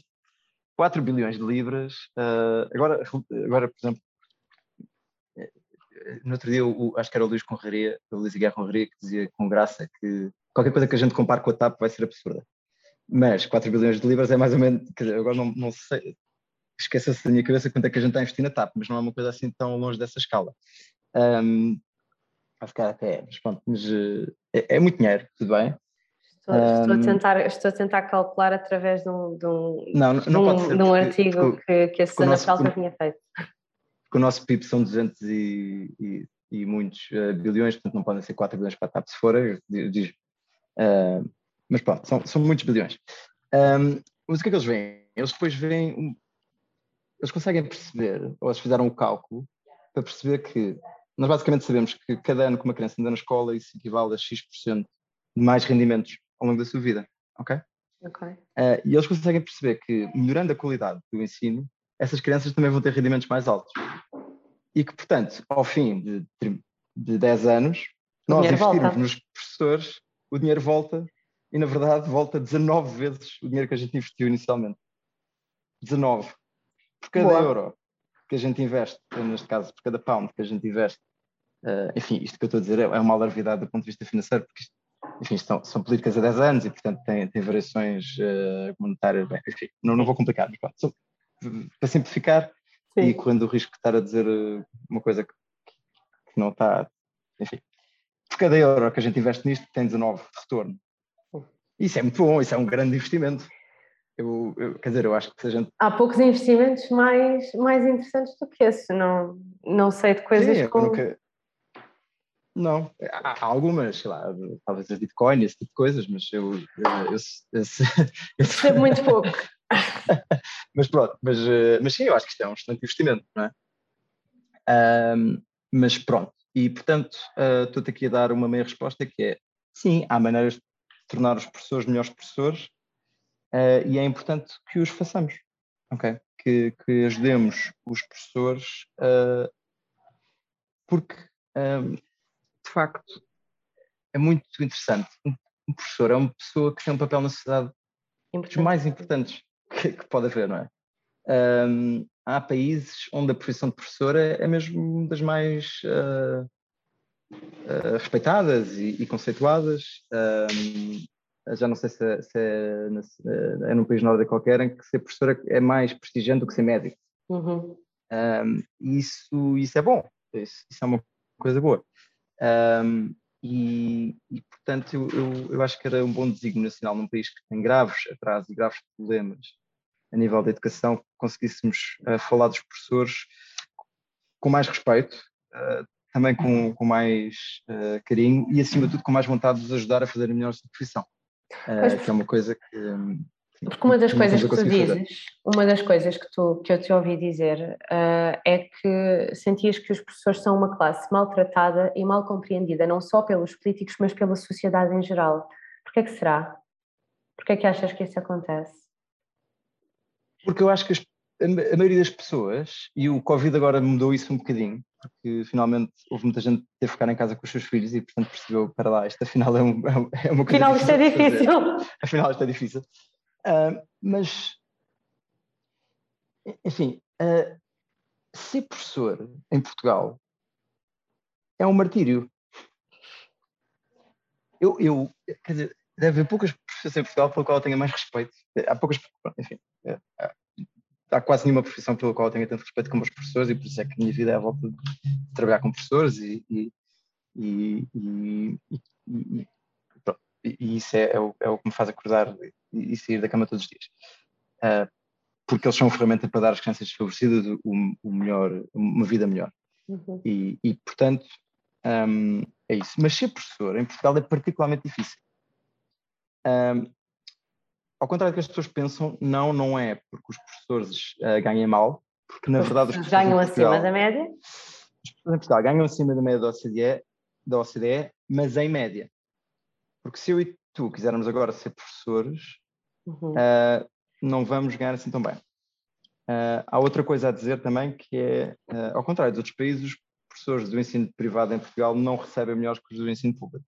4 bilhões de libras. Uh, agora, agora, por exemplo, no outro dia, o, acho que era o Luís Conraria, o Luís Guerra Conraria, que dizia com graça que qualquer coisa que a gente compare com a TAP vai ser absurda. Mas 4 bilhões de libras é mais ou menos, agora não, não sei, esqueça-se da minha cabeça quanto é que a gente está a investir na TAP, mas não é uma coisa assim tão longe dessa escala. Um, a ficar até, mas pronto, mas é, é muito dinheiro, tudo bem. Estou, um, estou, a tentar, estou a tentar calcular através de um, de um, não, não, um, ser, de um artigo porque, que, que a Susana Felta tinha feito. Porque o nosso PIB são 200 e, e, e muitos uh, bilhões, portanto não podem ser 4 bilhões para a TAP se for, diz, uh, mas pronto, são, são muitos bilhões. Um, mas o que é que eles veem? Eles depois veem, eles conseguem perceber, ou eles fizeram o cálculo, para perceber que nós basicamente sabemos que cada ano que uma criança anda na escola isso equivale a X% de mais rendimentos ao longo da sua vida, ok? Ok. Uh, e eles conseguem perceber que, melhorando a qualidade do ensino, essas crianças também vão ter rendimentos mais altos. E que, portanto, ao fim de, de 10 anos, nós investirmos volta. nos professores, o dinheiro volta e, na verdade, volta 19 vezes o dinheiro que a gente investiu inicialmente. 19. Por cada Boa. euro que a gente investe, neste caso, por cada pound que a gente investe, uh, enfim, isto que eu estou a dizer é, é uma alarvidade do ponto de vista financeiro, porque isto, enfim, são, são políticas há 10 anos e, portanto, tem, tem variações uh, monetárias, bem, enfim, não, não vou complicar, mas pronto, só, para simplificar Sim. e correndo o risco de estar a dizer eh, uma coisa que, que não está, enfim, por cada euro que a gente investe nisto tem 19 de retorno. Isso é muito bom, isso é um grande investimento. Eu, eu, quer dizer, eu acho que a gente. Há poucos investimentos mais, mais interessantes do que esse, não, não sei de coisas Sim, como. Nunca... Não, há, algumas, sei lá, talvez a Bitcoin, esse tipo de coisas, mas eu. eu, eu, [laughs] muito pouco. [laughs] mas pronto, mas, eh, mas sim, eu acho que isto é um excelente investimento, não é? Um, mas pronto, e portanto, uh, estou-te aqui a dar uma meia resposta que é: sim, há maneiras de tornar os professores melhores professores uh, e é importante que os façamos, ok? Que, que ajudemos os professores, uh, porque um, de facto é muito interessante. Um professor é uma pessoa que tem um papel na sociedade dos mais importantes que, que, pode haver, não é? Um, há países onde a profissão de professor é, é mesmo das mais uh, uh, respeitadas e, e conceituadas. Um, já não sei se, é, se é, é, num país nórdico qualquer, em que ser professora é mais prestigiante do que ser médico. Uhum. Um, isso, isso é bom, isso, isso é uma coisa boa. Um, e, e, portanto, eu, eu, eu, acho que era um bom desígnio nacional num país que tem graves atrasos e graves problemas a nível da educação, conseguíssemos uh, falar dos professores com mais respeito, uh, também com, com mais uh, carinho e, acima de tudo, com mais vontade de os ajudar a fazer a melhor sua profissão. Uh, que é uma coisa que. Sim, porque uma das coisas que tu dizes, fazer. uma das coisas que, tu, que eu te ouvi dizer uh, é que sentias que os professores são uma classe maltratada e mal compreendida, não só pelos políticos, mas pela sociedade em geral. Porquê é que será? Porquê é que achas que isso acontece? Porque eu acho que as, a, maioria das pessoas, e o Covid agora mudou isso um bocadinho, porque finalmente houve muita gente que teve que ficar em casa com os seus filhos e portanto percebeu, para lá, isto afinal é, um, é uma coisa [laughs] Afinal isto é difícil. Afinal isto é difícil. Uh, mas, enfim, uh, ser professor em Portugal é um martírio. Eu, eu quer dizer, deve haver poucas profissões em Portugal pela qual eu tenha mais respeito. Há poucas, enfim, é, há quase nenhuma profissão pela qual eu tenho tanto respeito como os professores e por isso é que a minha vida é a volta de trabalhar com professores e, e, e, e e isso é, é, o, é, o, que me faz acordar e, e, sair da cama todos os dias. Uh, porque eles são uma ferramenta para dar às crianças desfavorecidas o, o melhor, uma vida melhor. Uhum. E, e, portanto, um, é isso. Mas ser professor em Portugal é particularmente difícil. Um, ao contrário do que as pessoas pensam, não, não é porque os professores uh, ganhem mal, porque na verdade os professores ganham Portugal, acima da média. Os professores em Portugal ganham acima da média da OCDE, da OCDE, mas em média. Porque se eu e tu quisermos agora ser professores, uhum. uh, não vamos ganhar assim tão bem. Uh, há outra coisa a dizer também que é, uh, ao contrário dos outros países, os professores do ensino privado em Portugal não recebem melhores que os do ensino público.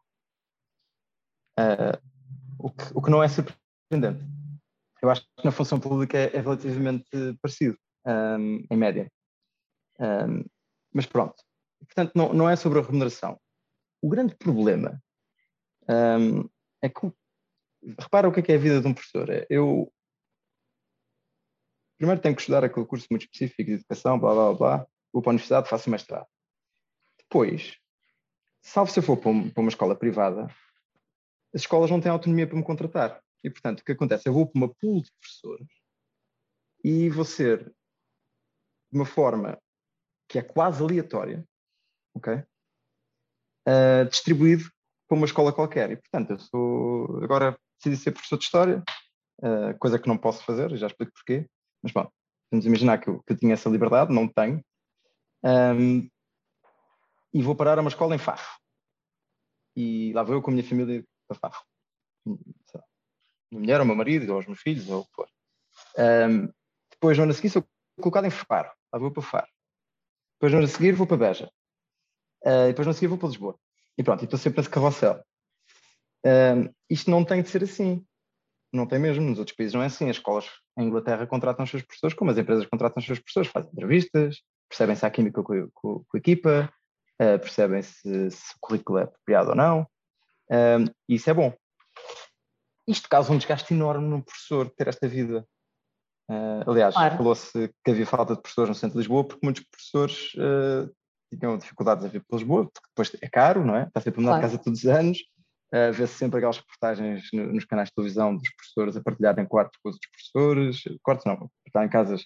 O, que, o, que, não é surpreendente. Eu acho que na função pública é, é relativamente parecido, um, em média. Um, mas pronto. Portanto, não, não é sobre a remuneração. O grande problema um, é que, repara o que é, que é a vida de um professor. Eu, primeiro tenho que estudar aquele curso muito específico de educação, blá blá blá, vou para a universidade, faço mestrado. Depois, salvo se eu for para uma escola privada, as escolas não têm autonomia para me contratar. E, portanto, o que acontece? Eu vou para uma pool de professores e vou ser, de uma forma que é quase aleatória, ok? Uh, distribuído para uma escola qualquer. E, portanto, eu sou. Agora decidi ser professor de História, uh, coisa que não posso fazer, já explico porquê. Mas bom, vamos imaginar que eu, que eu tinha essa liberdade, não tenho. Um, e vou parar a uma escola em Fafo. E lá vou eu com a minha família para Fafo. Minha mulher, o meu marido, ou os meus filhos, ou o que for. Um, depois, no ano a seguir, sou colocado em Faro. Lá vou para Faro. Depois, no ano a seguir, vou para Beja. Uh, depois, no ano a seguir, vou para Lisboa. E pronto, estou sempre nesse carrossel. Um, isto não tem de ser assim. Não tem mesmo. Nos outros países não é assim. As escolas em Inglaterra contratam os seus professores, como as empresas contratam os seus professores, fazem entrevistas, percebem se há química com, com, com a equipa, uh, percebem se, se, o currículo é apropriado ou não. Um, isso é bom. Isto causa um desgaste enorme no professor ter esta vida. Uh, aliás, claro. falou-se que havia falta de professores no centro de Lisboa porque muitos professores uh, tinham dificuldades a vir para Lisboa, porque depois é caro, não é? Está sempre a mudar claro. de casa todos os anos. Uh, Vê-se sempre aquelas reportagens no, nos canais de televisão dos professores a partilharem quartos com os outros professores, quartos não, estar em casas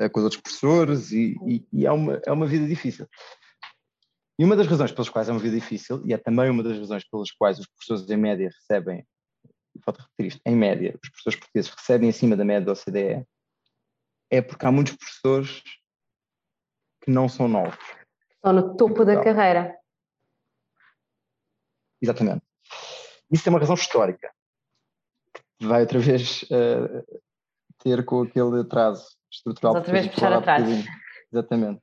uh, com os outros professores e, e, e, é, uma, é uma vida difícil. E uma das razões pelas quais é uma vida difícil, e é também uma das razões pelas quais os professores em média recebem, falta repetir isto, em média, os professores portugueses recebem acima da média da OCDE, é porque há muitos professores que não são novos. Estão no topo da carreira. Exatamente. Isso é uma razão histórica, vai outra vez uh, ter com aquele atraso estrutural. outra vez puxar atrás. Exatamente.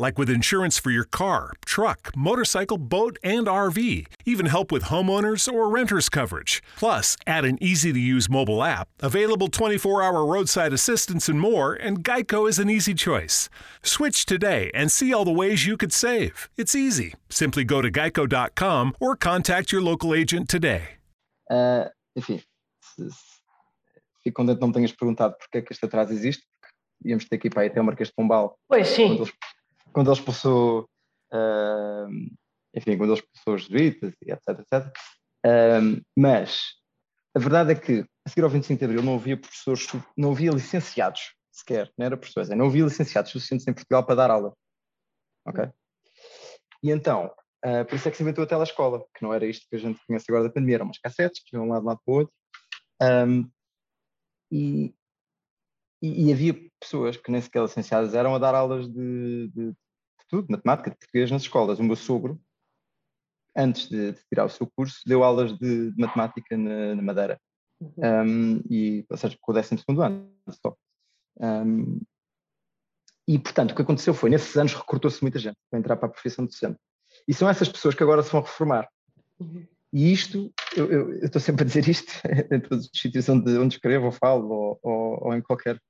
like with insurance for your car, truck, motorcycle, boat, and RV. Even help with homeowners or renters coverage. Plus, add an easy to use mobile app, available 24 hour roadside assistance, and more, and Geico is an easy choice. Switch today and see all the ways you could save. It's easy. Simply go to geico.com or contact your local agent today. Uh, enfim, fico contente que não me tenhas perguntado porque é que este atraso existe, porque íamos ter que ir para aí até o Marquês de Pombal. Pois sim. Quando eles, quando ele expulsou, uh, enfim, quando ele expulsou os jesuítas e etc, etc. Uh, mas a verdade é que a seguir ao 25 de Abril não havia professores, não havia licenciados sequer, não era professores, é, não havia licenciados suficientes em Portugal para dar aula. Ok? E então, uh, por isso é que se inventou a telescola, que não era isto que a gente conhece agora da pandemia, eram umas cassetes que iam de um lado para o outro. Um, e, e, e, havia pessoas que nem sequer licenciadas eram a dar aulas de, de, de tudo, de matemática, de português nas escolas. O meu sogro, antes de, de tirar o seu curso, deu aulas de, matemática na, na Madeira. Uhum. Um, e, ou seja, com o 12 ano só. Um, e, portanto, o que aconteceu foi, nesses anos, recrutou-se muita gente para entrar para a profissão de docente. E são essas pessoas que agora se vão reformar. Uhum. E isto, eu, eu, eu, estou sempre a dizer isto [laughs] em todas as sítios onde, onde escrevo ou falo, ou, ou, ou em qualquer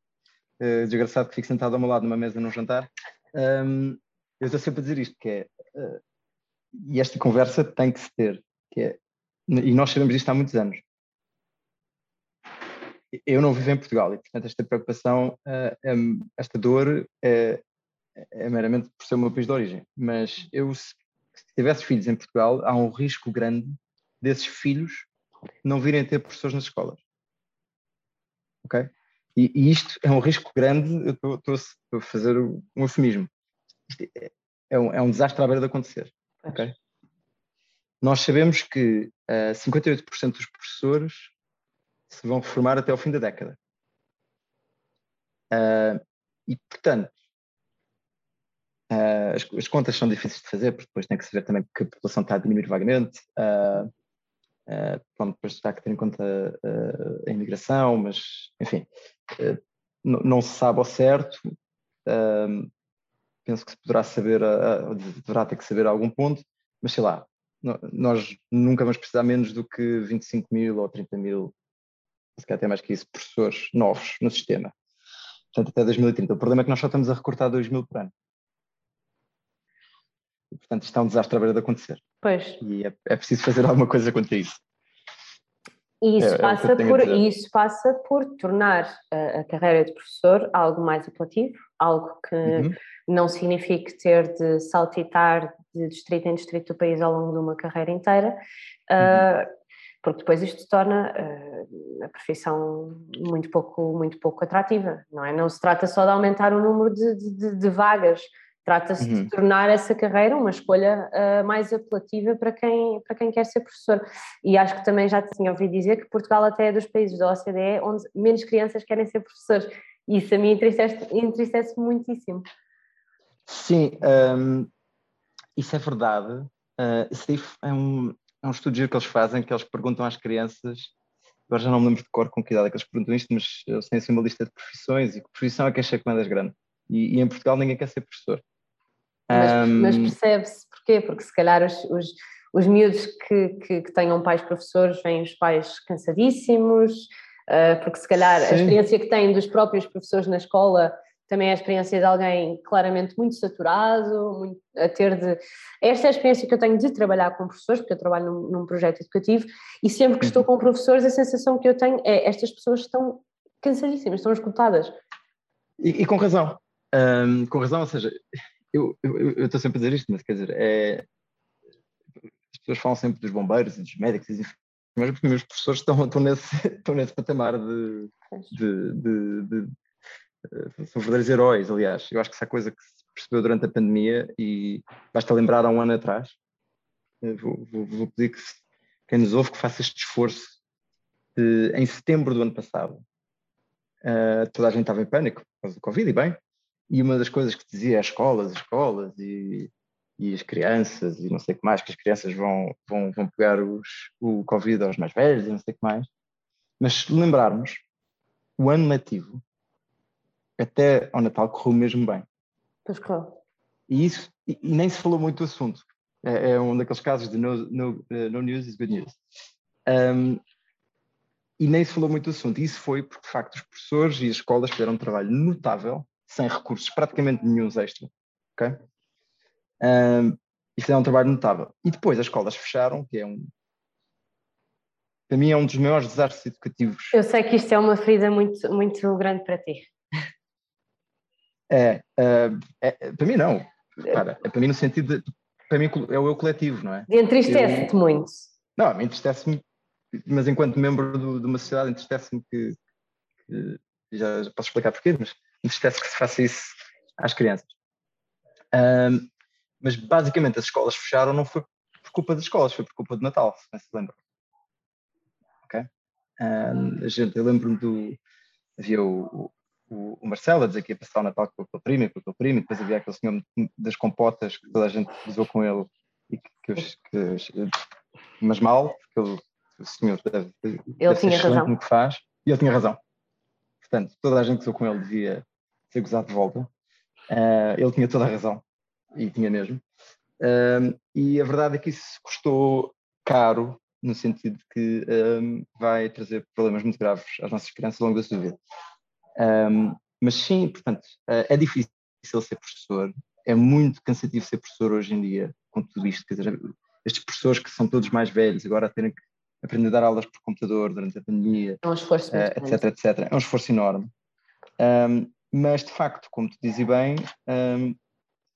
uh, desgraçado que fique sentado ao meu lado numa mesa num jantar, um, eu estou sempre a dizer isto, que é, uh, e esta conversa tem que se ter, que é, e nós sabemos isto há muitos anos. Eu não vivo em Portugal e, portanto, esta preocupação, uh, esta dor é, é meramente por ser o meu país de origem. Mas eu, se, se tivesse filhos em Portugal, há um risco grande desses filhos não virem ter professores nas escolas. Ok? E, e isto é um risco grande, eu estou a fazer um eufemismo. Isto é, é, um, é um desastre à beira de acontecer. Ok? Nós sabemos que uh, eh, 58% dos professores se vão reformar até ao fim da década. Uh, e, portanto, uh, as, as, contas são difíceis de fazer, porque depois tem que se ver também que a população está a diminuir vagamente. Uh, pronto, depois está que ter em conta a imigração, mas, enfim, não se sabe ao certo. penso que se poderá saber, deverá ter que saber a algum ponto, mas sei lá, nós nunca vamos precisar menos do que 25 mil ou 30 mil, se calhar até mais que isso, professores novos no sistema. Portanto, até 2030. O problema é que nós só estamos a recortar 2 mil por ano. E, portanto, isto é um desastre à beira de acontecer. Pois. E é, é preciso fazer alguma coisa quanto a isso. E isso, é, é passa, é por, isso passa por tornar a, a, carreira de professor algo mais apelativo, algo que uhum. não signifique ter de saltitar de distrito em distrito do país ao longo de uma carreira inteira, uhum. uh, porque depois isto torna uh, a profissão muito pouco, muito pouco atrativa, não é? Não se trata só de aumentar o número de, de, de vagas, Trata-se uhum. de tornar essa carreira uma escolha uh, mais apelativa para quem, para quem quer ser professor. E acho que também já te tinha ouvido dizer que Portugal até é dos países da OCDE onde menos crianças querem ser professores. E isso a mim entristece, entristece muitíssimo. Sim, um, isso é verdade. Uh, isso é um, é um estudo que eles fazem, que eles perguntam às crianças, agora já não me lembro de cor com que idade é que eles perguntam isto, mas eles têm assim uma lista de profissões e que profissão é que achei que mais grande. E, e, em Portugal ninguém quer ser professor. Mas, mas percebe-se porquê? Porque se calhar os, os, os miúdos que, que, que, tenham pais professores vêm os pais cansadíssimos, uh, porque se calhar Sim. a experiência que têm dos próprios professores na escola também é a experiência de alguém claramente muito saturado, muito, a ter de... Esta é a experiência que eu tenho de trabalhar com professores, porque eu trabalho num, num projeto educativo, e sempre que estou uhum. com professores a sensação que eu tenho é estas pessoas estão cansadíssimas, estão escutadas. E, e com razão, um, com razão, ou seja, eu estou sempre a dizer isto, mas quer dizer, é, as pessoas falam sempre dos bombeiros e dos médicos, mas os meus professores estão, estão, nesse, [laughs] estão nesse patamar de, de, de, de, eh, são verdadeiros heróis, aliás. Eu acho que essa coisa que se percebeu durante a pandemia e basta lembrar há um ano atrás, eh, vou, vou, vou pedir que quem nos ouve que faça este esforço de, em setembro do ano passado. Uh, toda a gente estava em pânico por causa do Covid, e bem, e uma das coisas que dizia as escolas, as escolas e, e as crianças e não sei o que mais, que as crianças vão, vão, vão pegar os, o Covid aos mais velhos e não sei o que mais. Mas se lembrarmos, o ano letivo até ao Natal correu mesmo bem. Pois claro. E isso, e, e, nem se falou muito do assunto. É, é um daqueles casos de no, no, uh, no news is good news. Um, e nem se falou muito do assunto. E isso foi porque, de facto, os professores e as escolas fizeram um trabalho notável sem recursos praticamente nenhum extra. Ok? Um, isso é um trabalho notável. E depois as escolas fecharam, que é um. Para mim é um dos maiores desastres educativos. Eu sei que isto é uma ferida muito, muito grande para ti. É, é, é para mim não. Para, é para mim no sentido de. Para mim é o eu coletivo, não é? Entristece-te muito. Não, me entristece-me, mas enquanto membro do, de uma sociedade, entristece-me que, que já, posso explicar porquê, mas entristece que se faça isso às crianças. Um, mas basicamente as escolas fecharam não foi por culpa das escolas, foi por culpa do Natal, se não se lembra. Ok? Um, a gente, eu lembro-me do. Havia o, o, o Marcelo a dizer que ia passar o Natal com aquele primo e com aquele primo, e depois havia aquele senhor das compotas que toda a gente usou com ele, e que, que, que mas mal, porque ele, o senhor deve, ele deve tinha razão. no que faz, e ele tinha razão. Portanto, toda a gente que usou com ele devia ser gozado de volta. Uh, ele tinha toda a razão, e tinha mesmo. Um, e a verdade é que isso custou caro, no sentido de que um, vai trazer problemas muito graves às nossas crianças ao longo da sua vida. Um, mas sim, portanto, é difícil ser professor, é muito cansativo ser professor hoje em dia, com tudo isto. Quer dizer, estes professores que são todos mais velhos, agora a terem que aprender a dar aulas por computador durante a pandemia, é um esforço uh, etc, etc. É um esforço enorme. Um, mas, de facto, como tu dizes bem, um,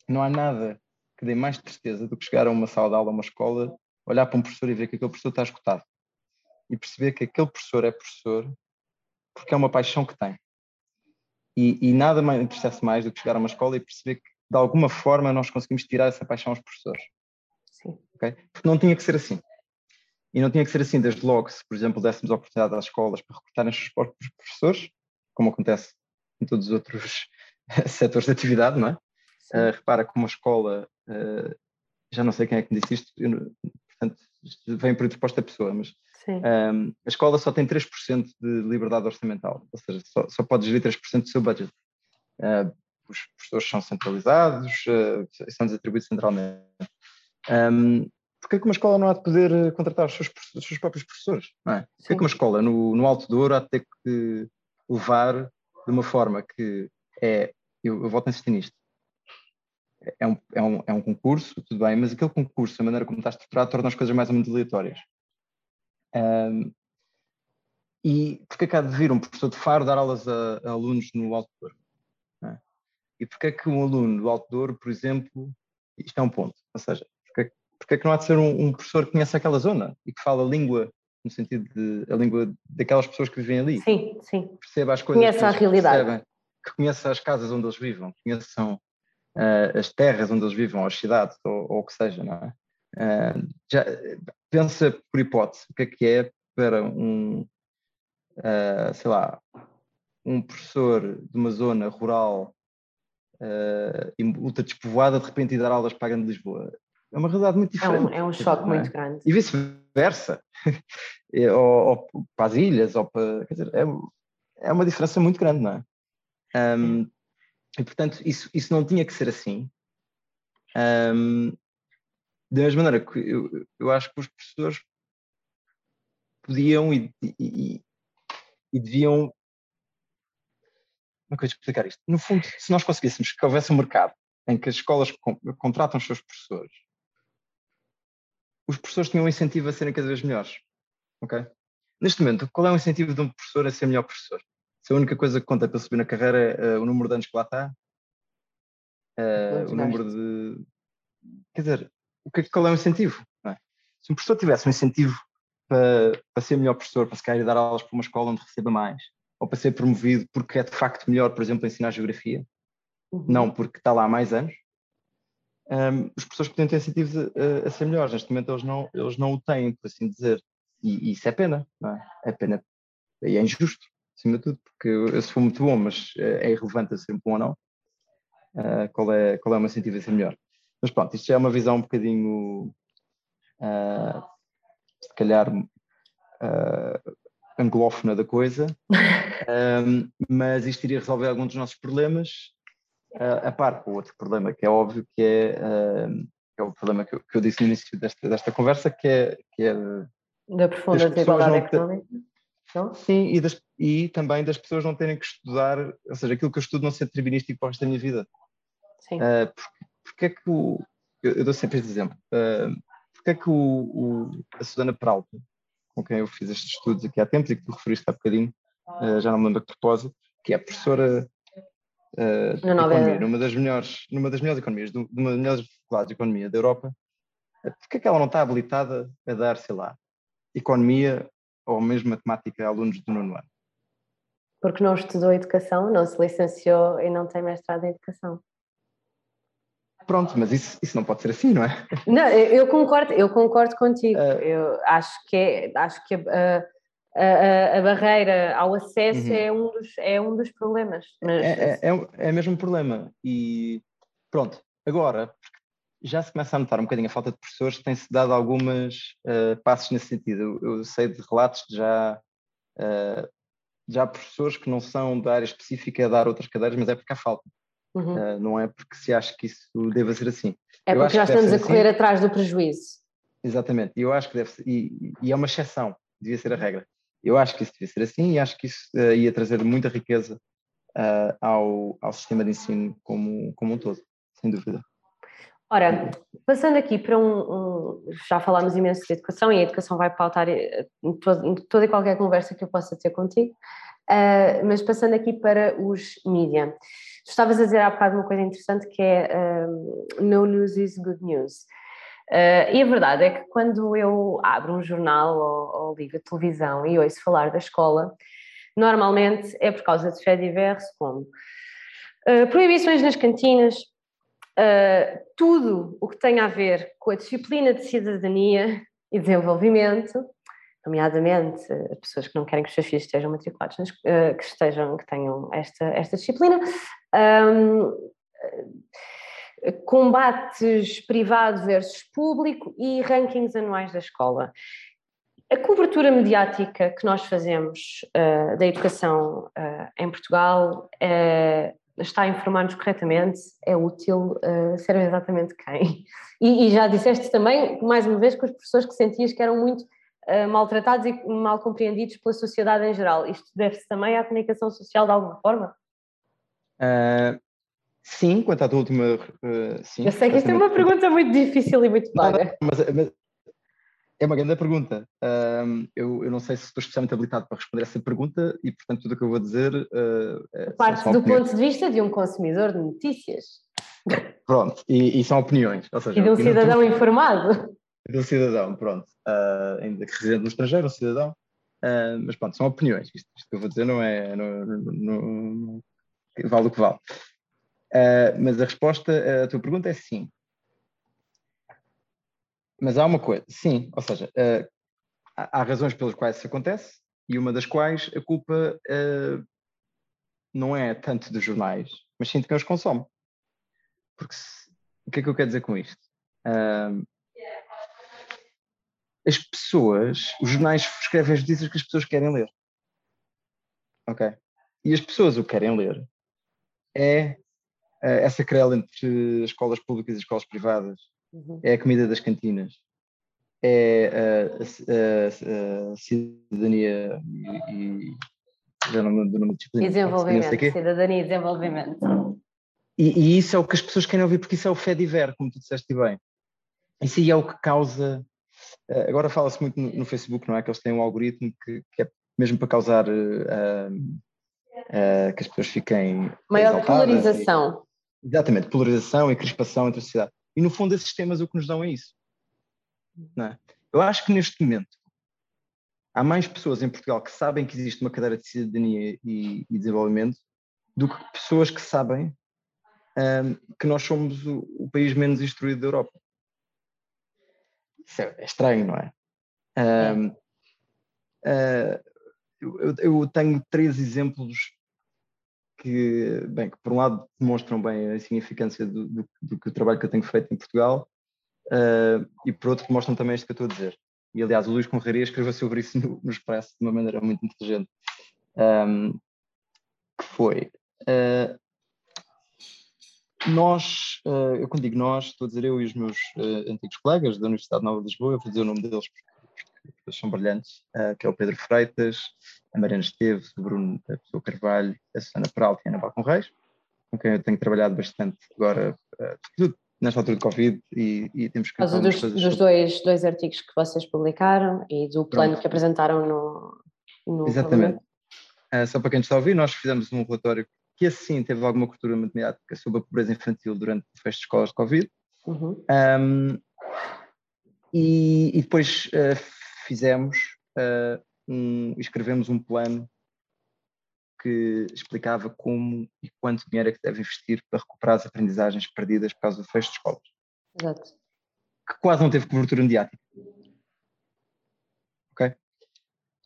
não há nada que dê mais tristeza do que chegar a uma sala de aula, a uma escola, olhar para um professor e ver que aquele professor está escutado. E perceber que aquele professor é professor porque é uma paixão que tem. E, e nada mais entristece mais do que chegar a uma escola e perceber que, de alguma forma, nós conseguimos tirar essa paixão aos professores. Sim. Okay? Porque não tinha que ser assim. E não tinha que ser assim desde logo, se, por exemplo, dessemos a oportunidade às escolas para recrutarem os próprios professores, como acontece em todos os outros [laughs] setores de atividade, não é? Uh, repara que uma escola, uh, já não sei quem é que me disse isto, eu, portanto, isto vem por da pessoa, mas um, a escola só tem 3% de liberdade orçamental, ou seja, só, só pode gerir 3% do seu budget. Uh, os professores são centralizados, são desatribuídos centralmente. Um, porque é que uma escola não há de poder contratar os seus, os seus próprios professores? Não é? Porque é que uma escola no, no Alto Douro há de ter que levar de uma forma que é, eu, eu volto a insistir nisto, é um, é, um, é um concurso, tudo bem, mas aquele concurso, a maneira como está estruturado, torna as coisas mais ou menos aleatórias. Um, e porque é que há de vir um professor de Faro dar aulas a, a alunos no Douro? É? E porque é que um aluno do Douro, por exemplo, isto é um ponto, ou seja, porque, porque é que não há de ser um, um, professor que conhece aquela zona e que fala a língua, no sentido de a língua daquelas pessoas que vivem ali? Sim, sim. Perceba as coisas. Conhece a realidade. Percebem, que conheça as casas onde eles vivem, conheçam uh, as terras onde eles vivem, ou as cidades, ou, ou o que seja, não é? Uh, já, pensa por hipótese o que é que é para um, uh, sei lá, um professor de uma zona rural uh, e ultra despovoada de repente ir dar aulas para a Grande Lisboa. É uma realidade muito diferente. É um, é um choque é? muito grande. E vice-versa. [laughs] ou, ou, para as ilhas, ou para. Quer dizer, é, é uma diferença muito grande, não é? Um, e, portanto, isso, isso não tinha que ser assim. Um, da mesma maneira que eu, eu acho que os professores podiam e, e, e deviam. Como é que eu explicar isto? No fundo, se nós conseguíssemos que houvesse um mercado em que as escolas contratam os seus professores, os professores tinham um incentivo a serem cada vez melhores. Ok? Neste momento, qual é o incentivo de um professor a ser melhor professor? se a única coisa que conta para subir na carreira é uh, o número de anos que lá está, uh, o número de. Quer dizer, o que, é qual é o incentivo? É? Se um professor tivesse um incentivo para, para ser melhor professor, para se querer dar aulas para uma escola onde receba mais, ou para ser promovido porque é de facto melhor, por exemplo, ensinar geografia, uhum. não porque está lá há mais anos, um, os professores podiam ter incentivos a, a, ser melhores. Neste momento eles não, eles não o têm, por assim dizer. E, e isso é pena, é? é? pena e é injusto acima de tudo, porque eu, for muito bom, mas é, é irrelevante a ser bom ou não, uh, qual, é, qual é o meu sentido a ser melhor. Mas pronto, isto já é uma visão um bocadinho, uh, se calhar, uh, anglófona da coisa, [laughs] um, mas isto iria resolver alguns dos nossos problemas, uh, a par com outro problema que é óbvio, que é, é o problema que eu, que eu, disse no início desta, desta conversa, que é, que é da profunda desigualdade económica. Não? Sim, e, das, e, também das pessoas não terem que estudar, ou seja, aquilo que eu estudo não ser determinístico para o resto da minha vida. Sim. Uh, porque, porque, é que o. Eu, eu, dou sempre este exemplo. Uh, porque é que o, o, a Susana Peralta, com quem eu fiz estes estudos aqui há tempos e que tu referiste há bocadinho, uh, já não me lembro a propósito, que é a professora uh, economia, numa das melhores, numa das melhores economias, de uma das melhores faculdades de economia da Europa, porque é que ela não está habilitada a dar, sei lá, economia ou mesmo matemática a alunos do nono ano? Porque não estudou educação, não se licenciou e não tem mestrado em educação. Pronto, mas isso, isso não pode ser assim, não é? Não, eu concordo, eu concordo contigo. Uh, eu acho que, é, acho que a, a, a barreira ao acesso uhum. é, um dos, é um dos problemas. Mas... É, é, é, é mesmo problema. E pronto, agora, já se começa a notar um bocadinho a falta de professores, tem-se dado algumas uh, passos nesse sentido. Eu, eu, sei de relatos de já, uh, já professores que não são da área específica a dar outras cadeiras, mas é porque há falta. Uhum. Uh, não é porque se acha que isso deva ser assim. É porque nós estamos a correr assim. atrás do prejuízo. Exatamente, eu acho que deve ser, e, e, é uma exceção, devia ser a regra. Eu acho que isso devia ser assim e acho que isso uh, ia trazer muita riqueza uh, ao, ao sistema de ensino como, como um todo, sem dúvida. Ora, passando aqui para um, um, Já falámos imenso de educação e a educação vai pautar eh, toda e qualquer conversa que eu possa ter contigo, uh, mas passando aqui para os mídia. Estavas a dizer há bocado uma coisa interessante que é uh, no news is good news. Uh, e a verdade é que quando eu abro um jornal ou, ou ligo a televisão e ouço falar da escola, normalmente é por causa de faits diversos como proibições nas cantinas, uh, tudo o que tem a ver com a disciplina de cidadania e desenvolvimento, nomeadamente uh, pessoas que não querem que os seus filhos estejam matriculados, uh, que estejam, que tenham esta, esta disciplina, um, combates privado versus público e rankings anuais da escola. A cobertura mediática que nós fazemos uh, da educação uh, em Portugal uh, está a informar-nos corretamente, é útil uh, ser exatamente quem. E, e, já disseste também, mais uma vez, que os professores que sentias que eram muito maltratados e mal compreendidos pela sociedade em geral. Isto deve-se também à comunicação social de alguma forma? Uh, sim, quanto à tua última. sim, Eu sei que isto é uma pergunta muito difícil e muito vaga. Mas, mas, é uma grande pergunta. Eu, eu, não sei se estou especialmente habilitado para responder essa pergunta e, portanto, tudo o que eu vou dizer. Uh, é, Parte do opiniões. ponto de vista de um consumidor de notícias. Pronto, e, e são opiniões. Seja, e de um cidadão tô... informado. De um cidadão, pronto. Uh, ainda que residente no estrangeiro, um cidadão. Uh, mas pronto, são opiniões. Isto, isto, que eu vou dizer não é. Não, não, não, vale o que vale. Uh, mas a resposta à tua pergunta é sim. Mas há uma coisa, sim, ou seja, uh, há, razões pelas quais isso acontece e uma das quais a culpa uh, não é tanto dos jornais, mas sim de quem os consome. Porque se, o que é que eu quero dizer com isto? As pessoas, os jornais escrevem as notícias que as pessoas querem ler. Ok? E as pessoas o que querem ler é essa querela entre escolas públicas e escolas privadas, uhum. é a comida das cantinas, é a, a, a cidadania e, e já não me disciplina. Desenvolvimento, cidadania e desenvolvimento. E, e, isso é o que as pessoas querem ouvir, porque isso é o fé diver, como tu disseste bem. Isso aí é o que causa. Eh, agora fala-se muito no, no, Facebook, não é? Que eles têm um algoritmo que, que é mesmo para causar uh, uh, que as pessoas fiquem. Maior polarização. Exatamente, polarização e crispação entre a sociedade. E no fundo, esses sistemas o que nos dão é isso. É? Eu acho que neste momento há mais pessoas em Portugal que sabem que existe uma cadeira de cidadania e, e desenvolvimento do que pessoas que sabem um, que nós somos o, o, país menos instruído da Europa. Isso é, é estranho, não é? Um, uh, ah, eu, eu, tenho três exemplos que, bem, que por um lado demonstram bem a significância do, do, do, do trabalho que eu tenho feito em Portugal uh, e por outro mostram também isto que eu estou a dizer. E aliás, o Luís Conraria escreveu sobre isso [laughs] no, no Expresso de uma maneira muito inteligente. Um, que foi. Uh, nós, uh, eu quando digo nós, estou a dizer eu e os meus antigos colegas da Universidade Nova de Lisboa, eu vou dizer o nome deles porque eles são brilhantes, uh, que é o Pedro Freitas, a Mariana Esteves, o Bruno a Pessoa Carvalho, a Susana Peralta e a Ana Balcon Reis, com quem eu tenho trabalhado bastante agora, uh, nesta altura de Covid e, e temos que... Por causa dos, dos dois, dois artigos que vocês publicaram e do plano Pronto. que apresentaram no... no Exatamente. Uh, só para quem está a ouvir, nós fizemos um relatório que assim teve alguma cultura matemática sobre a pobreza infantil durante o fecho de escolas de Covid. Uhum. Um, e, e, depois uh, fizemos, uh, um, escrevemos um plano que explicava como e quanto dinheiro é que deve investir para recuperar as aprendizagens perdidas por causa do fecho de escolas. Exato. Que quase não teve cobertura mediática. Ok?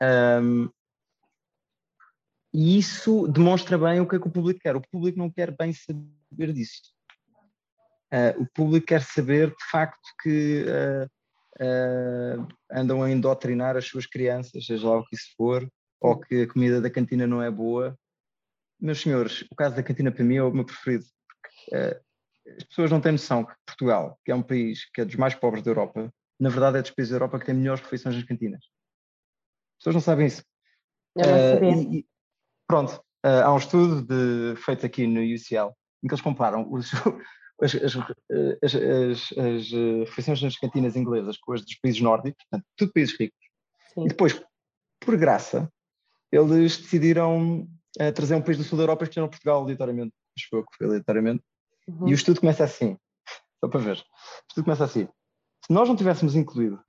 Um, e isso demonstra bem o que é que o público quer. O público não quer bem saber disso. Uh, o público quer saber, de facto, que uh, uh, andam a endotrinar as suas crianças, seja lá o que isso for, ou que a comida da cantina não é boa. Meus senhores, o caso da cantina para mim é o meu preferido, uh, as pessoas não têm noção que Portugal, que é um país que é dos mais pobres da Europa, na verdade é dos países da Europa que tem melhores refeições nas cantinas. As pessoas não sabem isso. Não uh. E, e, pronto, há um estudo de, feito aqui no UCL em que eles comparam os, as, as, as, as, refeições nas cantinas inglesas com as dos países nórdicos, portanto, tudo países ricos. Sim. E depois, por graça, eles decidiram uh, trazer um país do sul da Europa, escolheram Portugal aleatoriamente, acho que foi aleatoriamente, uhum. e o estudo começa assim, só para ver, o estudo começa assim, se nós não tivéssemos incluído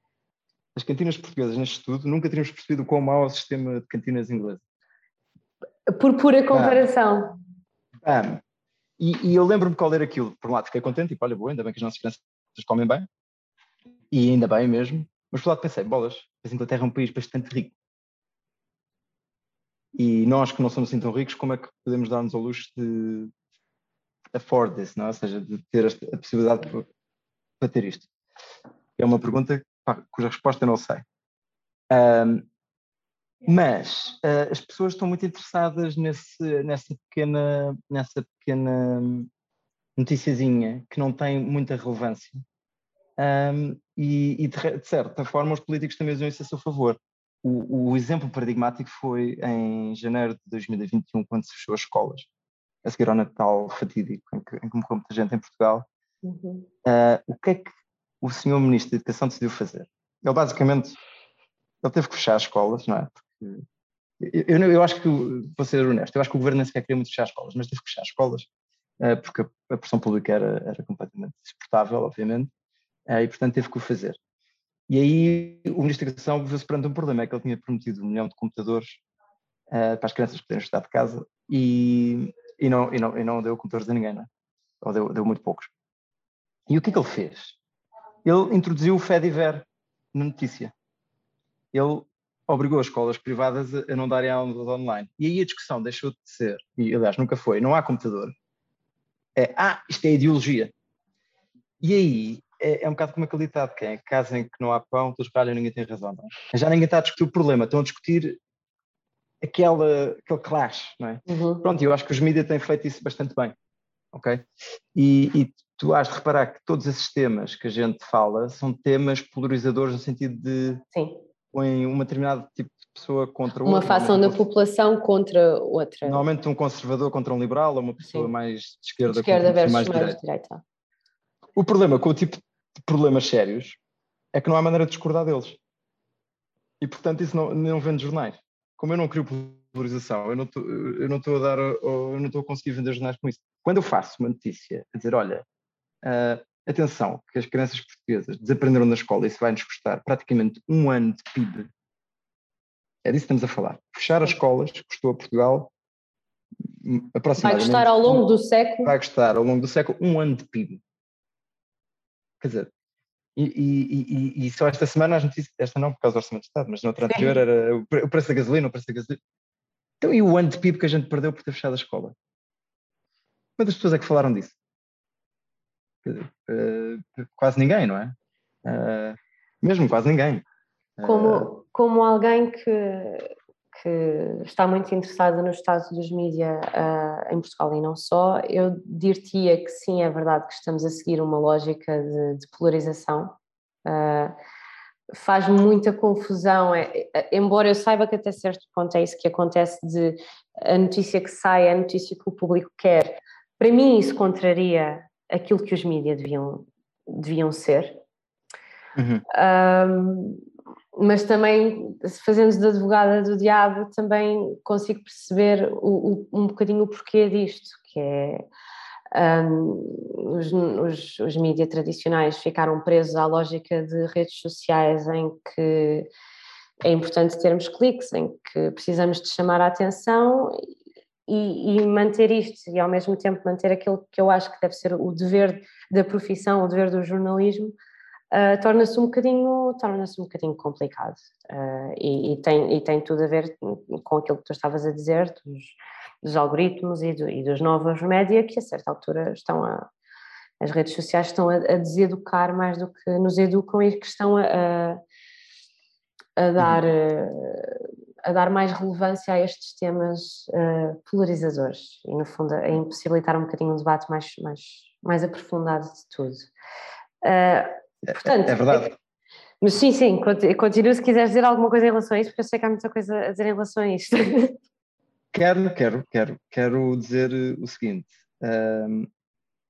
as cantinas portuguesas neste estudo, nunca teríamos percebido o quão mau é o sistema de cantinas inglesas. Por pura comparação. Ah, e, e, eu lembro-me qual era aquilo. Por um lado fiquei contente, tipo, olha, boa, ainda bem que as nossas crianças comem bem, e ainda bem mesmo, mas por outro lado pensei, bolas, a Inglaterra é um país bastante rico. E nós que não somos assim tão ricos, como é que podemos dar-nos ao luxo de afford this, não é? ou seja, de ter a possibilidade para ter isto? É uma pergunta pá, cuja resposta eu não sei. Um, mas uh, as pessoas estão muito interessadas nesse, nessa, pequena, nessa pequena noticiazinha que não tem muita relevância. Um, e, e de, de, certa forma os políticos também usam isso a seu favor. O, o, exemplo paradigmático foi em janeiro de 2021, quando se fechou as escolas, a seguir ao Natal fatídico, em que, em que morreu muita gente em Portugal. Uhum. Uh, o que é que o senhor Ministro da Educação decidiu fazer? Ele basicamente ele teve que fechar as escolas, não é? Eu, eu, eu acho que, vou ser honesto, eu acho que o governo nem sequer queria muito fechar as escolas, mas teve que fechar as escolas uh, porque a, pressão pública era, era completamente insuportável, obviamente, uh, e portanto teve que o fazer. E aí o Ministro da Educação viu-se perante um problema, é que ele tinha prometido um milhão de computadores uh, para as crianças poderem estudar de casa e, e, não, e, não, e não deu computadores a ninguém, não é? ou deu, deu muito poucos. E o que é que ele fez? Ele introduziu o FEDIVER na notícia. Ele obrigou as escolas privadas a não darem aulas online. E aí a discussão deixou de ser, e aliás nunca foi, não há computador. É, ah, isto é ideologia. E aí é, é um bocado como aquele ditado que é casa em que não há pão, todos ralham ninguém tem razão. É? Já ninguém está a discutir o problema, estão a discutir aquela, aquele clash, não é? Uhum. Pronto, eu acho que os mídias têm feito isso bastante bem, ok? E, e tu has de reparar que todos esses temas que a gente fala são temas polarizadores no sentido de Sim. Põem uma determinado tipo de pessoa contra outra. Uma facção da população contra outra. Normalmente um conservador contra um liberal, ou uma pessoa Sim. mais de esquerda, de esquerda contra versus mais, mais direita. direita. O problema com o tipo de problemas sérios é que não há maneira de discordar deles. E portanto isso não, não vende jornais. Como eu não crio polarização, eu não estou, eu não estou a dar, eu não estou a conseguir vender jornais com isso. Quando eu faço uma notícia a dizer, olha, Uh, atenção, que as crianças portuguesas desaprenderam na escola e isso vai nos custar praticamente um ano de PIB. É disso que estamos a falar. Fechar as escolas custou a Portugal hum, aproximadamente. Vai custar ao longo do século? Vai custar ao longo do século um ano de PIB. Quer dizer, e, e, e, e, só esta semana as notícias, esta não por causa do Orçamento de Estado, mas na outra anterior era o preço da gasolina, o preço da gasolina. Então, e o ano de PIB que a gente perdeu por ter fechado a escola? Quantas pessoas é que falaram disso? Uh, quase ninguém, não é? Uh, mesmo quase ninguém. Como, como alguém que, que está muito interessado no estado dos mídias uh, em Portugal e não só, eu dir-te-ia que sim, é verdade que estamos a seguir uma lógica de, de polarização. Uh, faz muita confusão, é, é, embora eu saiba que até certo ponto é isso que acontece de a notícia que sai, é a notícia que o público quer. Para mim isso contraria aquilo que os mídias deviam, deviam ser. Uhum. Um, mas também, fazendo de advogada do diabo, também consigo perceber o, o, um bocadinho o porquê disto, que é um, os, os, os mídias tradicionais ficaram presos à lógica de redes sociais em que é importante termos cliques, em que precisamos de chamar a atenção e, e, manter isto e ao mesmo tempo manter aquilo que eu acho que deve ser o dever da profissão, o dever do jornalismo, uh, torna-se um bocadinho torna-se um bocadinho complicado uh, e, e, tem, e tem tudo a ver com aquilo que tu estavas a dizer dos, dos algoritmos e, do, e, dos novos média que a certa altura estão a as redes sociais estão a, a deseducar mais do que nos educam e que estão a, a, a dar uhum. A dar mais relevância a estes temas uh, polarizadores e, no fundo, a impossibilitar um bocadinho um debate mais, mais, mais aprofundado de tudo. Uh, portanto, é, é verdade. Mas sim, sim, continuo se quiseres dizer alguma coisa em relação a isso, porque eu sei que há muita coisa a dizer em relação a isto. [laughs] Quero, quero, quero, quero dizer o seguinte. Um...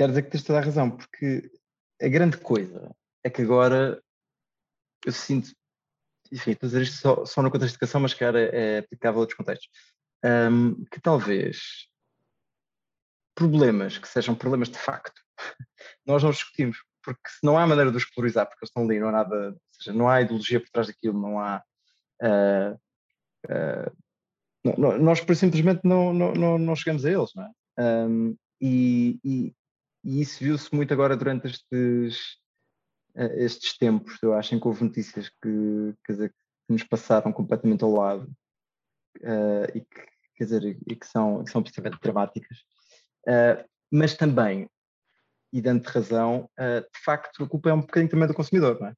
Quero dizer que tens toda a razão, porque a grande coisa é que agora eu sinto, enfim, estou a dizer isto só, só no contexto de educação, mas que era é aplicável a outros contextos, um, que talvez problemas que sejam problemas de facto, [laughs] nós não discutimos, porque se não há maneira de os polarizar, porque eles estão ali, não há nada, ou seja, não há ideologia por trás daquilo, não há. Uh, uh, não, nós por simplesmente não, não, não, chegamos a eles, não é? Um, e, e, e, isso viu-se muito agora durante estes, uh, estes tempos, eu acho, que houve notícias que, dizer, que nos passaram completamente ao lado e que, quer dizer, e que são, que são absolutamente dramáticas. mas também e dando razão, uh, de facto a culpa é um bocadinho também do consumidor, não é?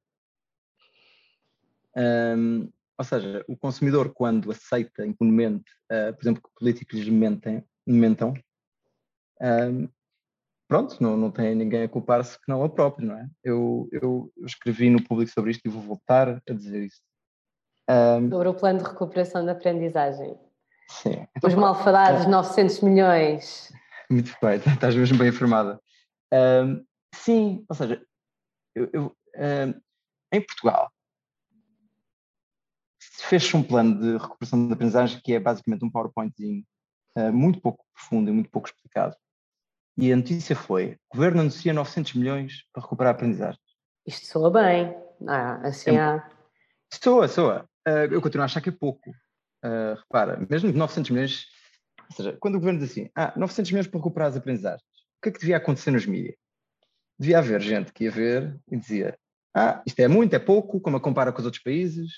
Um, ou seja, o consumidor quando aceita impunemente, uh, por exemplo, que políticos lhes mentem, mentam, um, pronto, não, não tem ninguém a culpar-se que não a próprio, não é? Eu, eu, escrevi no público sobre isto e vou voltar a dizer isso. Um, sobre o plano de recuperação da aprendizagem. Sim. Então, Os malfadados é, 900 milhões. Muito bem, [laughs] estás mesmo bem informada. Um, sim, ou seja, eu, eu, um, em Portugal fez-se um plano de recuperação da aprendizagem que é basicamente um PowerPointzinho uh, muito pouco profundo e muito pouco explicado. E a notícia foi: o governo anuncia 900 milhões para recuperar a aprendizagem. Isto soa bem. Ah, assim é, há. Soa, soa. Uh, eu continuo a achar que é pouco. Uh, repara, mesmo 900 milhões, ou seja, quando o governo diz assim, ah, 900 milhões para recuperar as aprendizagens, que é que devia acontecer nos mídias? Devia haver gente que ia ver e dizia: Ah, isto é muito, é pouco, como a compara com os outros países,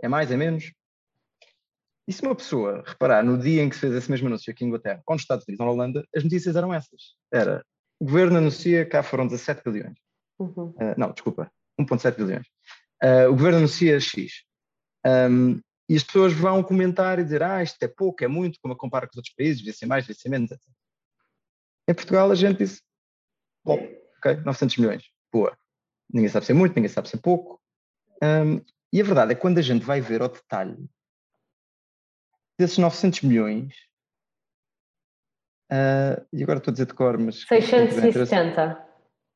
é mais, é menos. E se uma pessoa reparar no dia em que se fez esse mesmo anúncio aqui em Inglaterra, com os Estados Unidos ou na Holanda, as notícias eram essas. Era, o governo anuncia, cá foram 17 bilhões. Uhum. Uh, não, desculpa, 1.7 bilhões. Uh, o governo anuncia X. Um, e as pessoas vão comentar e dizer, ah, isto é pouco, é muito, como a compara com os outros países, devia ser mais, devia ser menos, etc. Em Portugal a gente disse, bom, ok, 900 milhões, boa. Ninguém sabe ser muito, ninguém sabe ser pouco. Um, e a verdade é que quando a gente vai ver ao detalhe desses 900 milhões, uh, e agora estou a dizer de cor, mas... 670.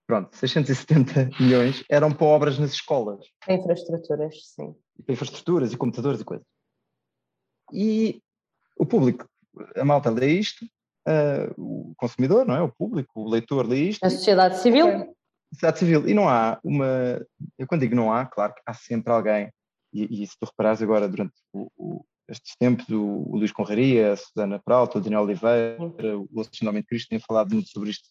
Pronto, 670 [laughs] milhões eram para obras nas escolas. Para infraestruturas, sim. Para infraestruturas e computadores e coisas. E o público, a malta lê isto uh, o consumidor, não é? O público, o leitor lê isto. A sociedade civil? A sociedade civil. E não há uma. Eu quando digo não há, claro que há sempre alguém, e, e se tu reparares agora durante o, o, estes tempos, o, o Luís Conraria, a Susana Peralta, o Daniel Oliveira, o Alexandre Cristo têm falado muito sobre isto,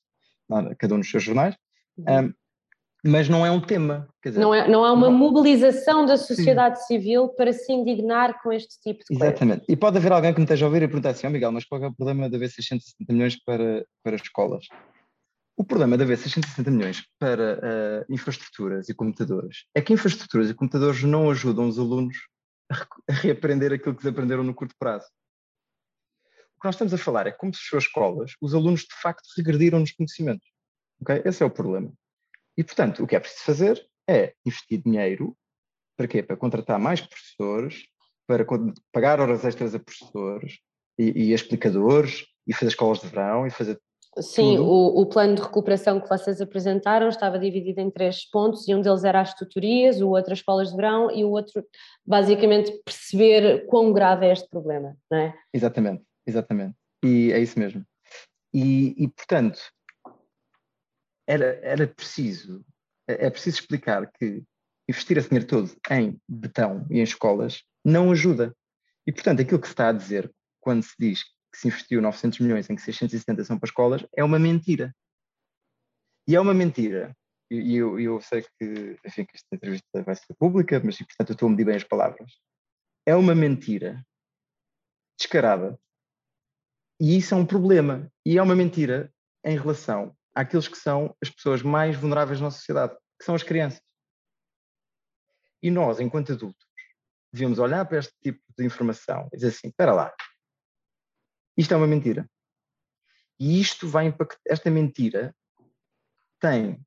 cada um nos seus jornais. Um, uhum mas não é um tema. Dizer, não, é, não há uma não... mobilização da sociedade Sim. civil para se indignar com este tipo de coisa. Exatamente. E pode haver alguém que me esteja a ouvir e perguntar assim, oh Miguel, mas qual é o problema de haver 660 milhões para, para escolas? O problema de haver 660 milhões para uh, infraestruturas e computadores é que infraestruturas e computadores não ajudam os alunos a, [laughs] a reaprender aquilo que aprenderam no curto prazo. O que nós estamos a falar é como se as escolas, os alunos de facto regrediram nos conhecimentos. Okay? Esse é o problema. E, portanto, o que é preciso fazer é investir dinheiro para quê? Para contratar mais professores, para pagar horas extras a professores e, e explicadores, e fazer escolas de verão, e fazer Sim, o, o, plano de recuperação que vocês apresentaram estava dividido em três pontos e um deles era as tutorias, o outro as escolas de verão e o outro basicamente perceber quão grave é este problema, não é? Exatamente, exatamente. E é isso mesmo. E, e portanto, era, era preciso, é, preciso explicar que investir esse dinheiro todo em betão e em escolas não ajuda. E, portanto, aquilo que se está a dizer quando se diz que se investiu 900 milhões em que 670 são para escolas é uma mentira. E é uma mentira. E eu, eu, sei que, enfim, que esta entrevista vai ser pública, mas, portanto, eu estou a medir bem as palavras. É uma mentira descarada. E isso é um problema. E é uma mentira em relação àqueles que são as pessoas mais vulneráveis na sociedade, que são as crianças. E nós, enquanto adultos, devíamos olhar para este tipo de informação e dizer assim: espera lá, isto é uma mentira. E isto vai impactar, esta mentira tem,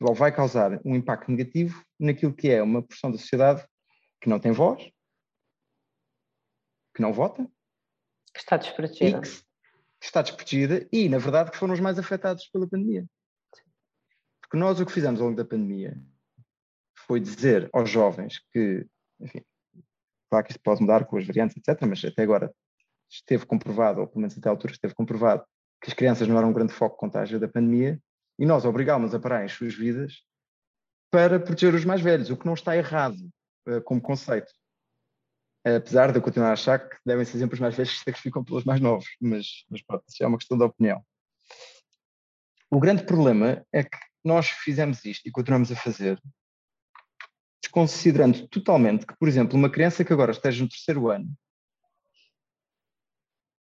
ou vai causar um impacto negativo naquilo que é uma porção da sociedade que não tem voz, que não vota, que está desprotegida. Que, que está desprotegida e, na verdade, que foram os mais afetados pela pandemia. Porque nós o que fizemos ao longo da pandemia foi dizer aos jovens que, enfim, claro que isto pode mudar com as variantes, etc., mas até agora esteve comprovado, ou pelo menos até a altura esteve comprovado, que as crianças não eram um grande foco de contágio da pandemia, e nós obrigámos a parar as suas vidas para proteger os mais velhos, o que não está errado uh, como conceito. Apesar de eu continuar a achar que devem ser sempre os mais velhos que se sacrificam pelos mais novos, mas, mas pronto, isso é uma questão de opinião. O grande problema é que nós fizemos isto e continuamos a fazer, desconsiderando totalmente que, por exemplo, uma criança que agora esteja no terceiro ano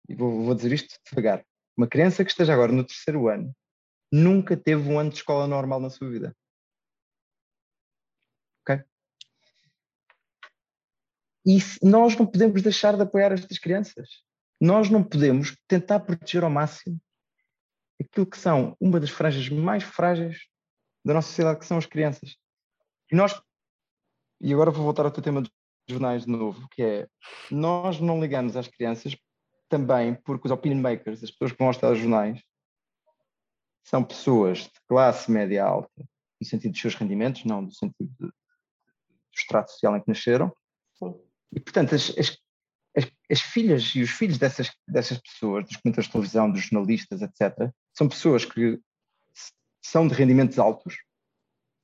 e vou, vou dizer isto devagar, uma criança que esteja agora no terceiro ano nunca teve um ano de escola normal na sua vida. Ok? E nós não podemos deixar de apoiar estas crianças. Nós não podemos tentar proteger ao máximo aquilo que são uma das franjas mais frágeis da nossa sociedade, que são as crianças. E nós, e agora vou voltar ao teu tema dos jornais de novo, que é, nós não ligamos às crianças também porque os opinion makers, as pessoas que vão aos telejornais, são pessoas de classe média alta, no sentido dos seus rendimentos, não no sentido do extrato social em que nasceram. Sim. E, portanto, as, as, as, as, filhas e os filhos dessas, dessas pessoas, dos comentadores de televisão, dos jornalistas, etc., são pessoas que são de rendimentos altos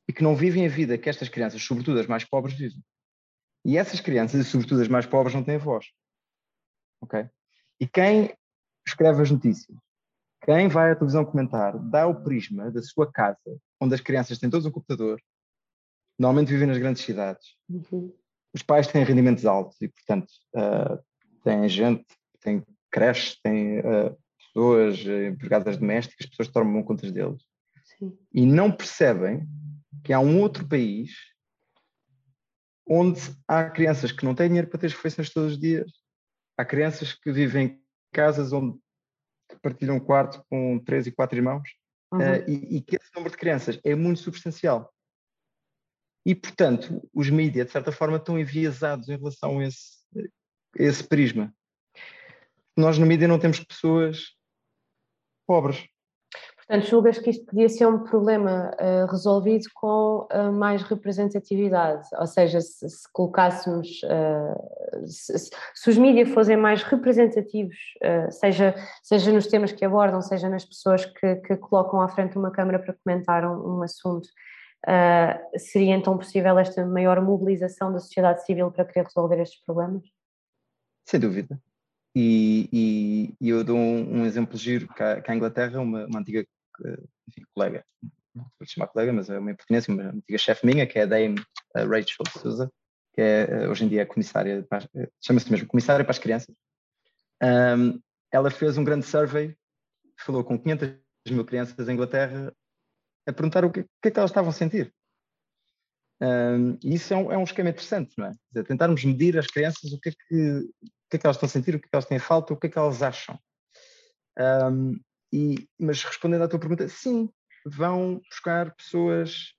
e que não vivem a vida que estas crianças, sobretudo as mais pobres, vivem. E essas crianças, e sobretudo as mais pobres, não têm voz. Ok? E quem escreve as notícias, quem vai à televisão comentar, dá o prisma da sua casa, onde as crianças têm todos um computador, normalmente vivem nas grandes cidades. Uhum. Os pais têm rendimentos altos e, portanto, uh, têm gente, têm creches, têm uh, pessoas, uh, empregadas domésticas, pessoas que tomam contas deles. Sim. E não percebem que há um outro país onde há crianças que não têm dinheiro para ter as refeições todos os dias, há crianças que vivem em casas onde partilham um quarto com três e quatro irmãos uhum. uh, e, e, que esse número de crianças é muito substancial. E, portanto, os mídias, de certa forma, estão enviesados em relação a esse, a esse prisma. Nós, no mídia, não temos pessoas pobres. Portanto, julgas que isto podia ser um problema uh, resolvido com uh, mais representatividade, ou seja, se, se colocássemos, uh, se, se, os mídias fossem mais representativos, seja, seja nos temas que abordam, seja nas pessoas que, que colocam à frente uma câmara para comentar um, um assunto, seria então possível esta maior mobilização da sociedade civil para querer resolver estes problemas? Sem dúvida. E, e, e, eu dou um, um exemplo giro, que a, Inglaterra, uma, uma antiga enfim, colega, não vou chamar colega, mas é uma impertinência, uma antiga chefe minha, que é a Dame Rachel Souza, que é, eh, hoje em dia é comissária, eh, chama-se mesmo comissária para as crianças. Um, ela fez um grande survey, falou com 500 mil crianças da Inglaterra a perguntar o que, que é que elas estavam a sentir. Um, e isso é um, é um, esquema interessante, não é? Dizer, tentarmos medir as crianças o que, é que, o que é que elas estão a sentir, o que é que elas têm falta, o que é que elas acham. Um, e, mas respondendo à tua pergunta, sim, vão buscar pessoas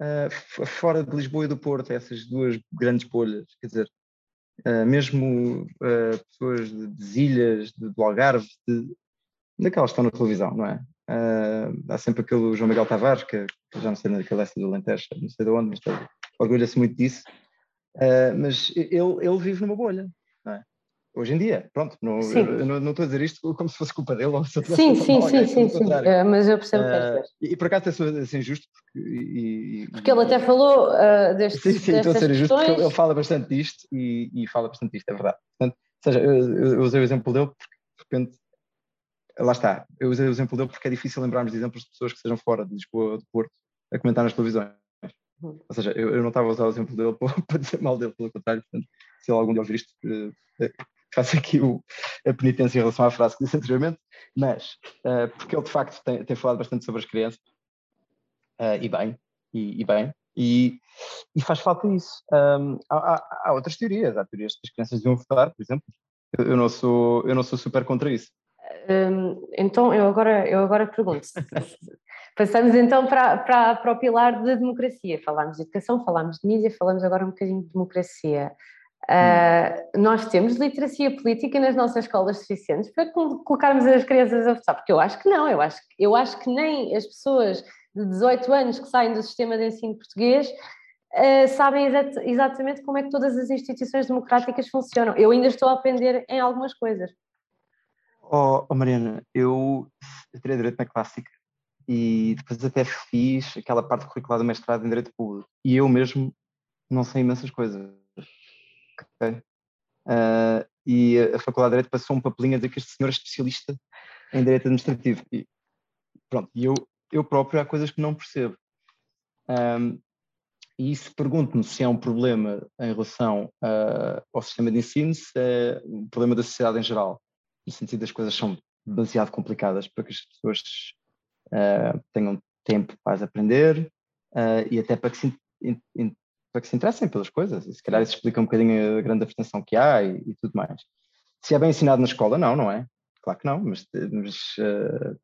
uh, fora de Lisboa e do Porto, essas duas grandes bolhas, quer dizer, uh, mesmo uh, pessoas de, de, ilhas, de, do Algarve, de, daquelas que estão na televisão, não é? há sempre aquele João Miguel Tavares, que, que já não sei naquela essa do Alentejo, não sei de onde, mas orgulha-se muito disso. mas ele, ele vive numa bolha, é? Hoje em dia, pronto, não, eu não, estou a dizer isto como se fosse culpa dele ou se Sim, sim, sim, sim, sim, uh, mas eu percebo uh, que é E, e por acaso é assim injusto porque, e, porque ele até falou uh, deste Sim, sim, estou a ser injusto porque ele fala bastante disto e, e fala bastante disto, é verdade. Portanto, ou seja, eu, eu usei o exemplo dele porque de repente lá está, eu usei o exemplo dele porque é difícil lembrarmos de exemplos de pessoas que estejam fora de Lisboa ou de Porto a comentar nas televisões. Uhum. Ou seja, eu, eu não estava a usar o exemplo dele para, [laughs] para, dizer mal dele, pelo contrário, portanto, se ele algum dia ouvir isto, uh, faço aqui o, a penitência em relação à frase que disse anteriormente, mas uh, porque ele de facto tem, tem, falado bastante sobre as crianças, uh, e bem, e, e bem, e, e, faz falta isso. Um, há, há, há, outras teorias, há teorias que as crianças deviam votar, por exemplo. Eu, eu, não sou, eu não sou super contra isso. Então, eu agora, eu agora pergunto. [laughs] Passamos então para, para, para o pilar da de democracia. Falámos de educação, falámos de mídia, falamos agora um bocadinho de democracia. Uh, nós temos literacia política nas nossas escolas suficientes para colocarmos as crianças a votar? Porque eu acho que não, eu acho, eu acho que nem as pessoas de 18 anos que saem do sistema de ensino português uh, sabem exat exatamente como é que todas as instituições democráticas funcionam. Eu ainda estou a aprender em algumas coisas. Oh, oh Mariana, eu, eu tirei direito na clássica e depois até fiz aquela parte curricular do mestrado em Direito Público e eu mesmo não sei imensas coisas. Uh, e a Faculdade de Direito passou um papelinho a dizer que este senhor é especialista em Direito Administrativo. E pronto, e eu, eu próprio há coisas que não percebo. Um, e isso pergunto-me se é um problema em relação uh, ao sistema de ensino, se é um problema da sociedade em geral no sentido das coisas são demasiado complicadas para que as pessoas uh, tenham tempo para aprender uh, e até para que, se, para que se interessem pelas coisas. E se calhar isso explica um bocadinho a grande abstenção que há e, e, tudo mais. Se é bem ensinado na escola, não, não é? Claro que não, mas. mas [laughs] uh,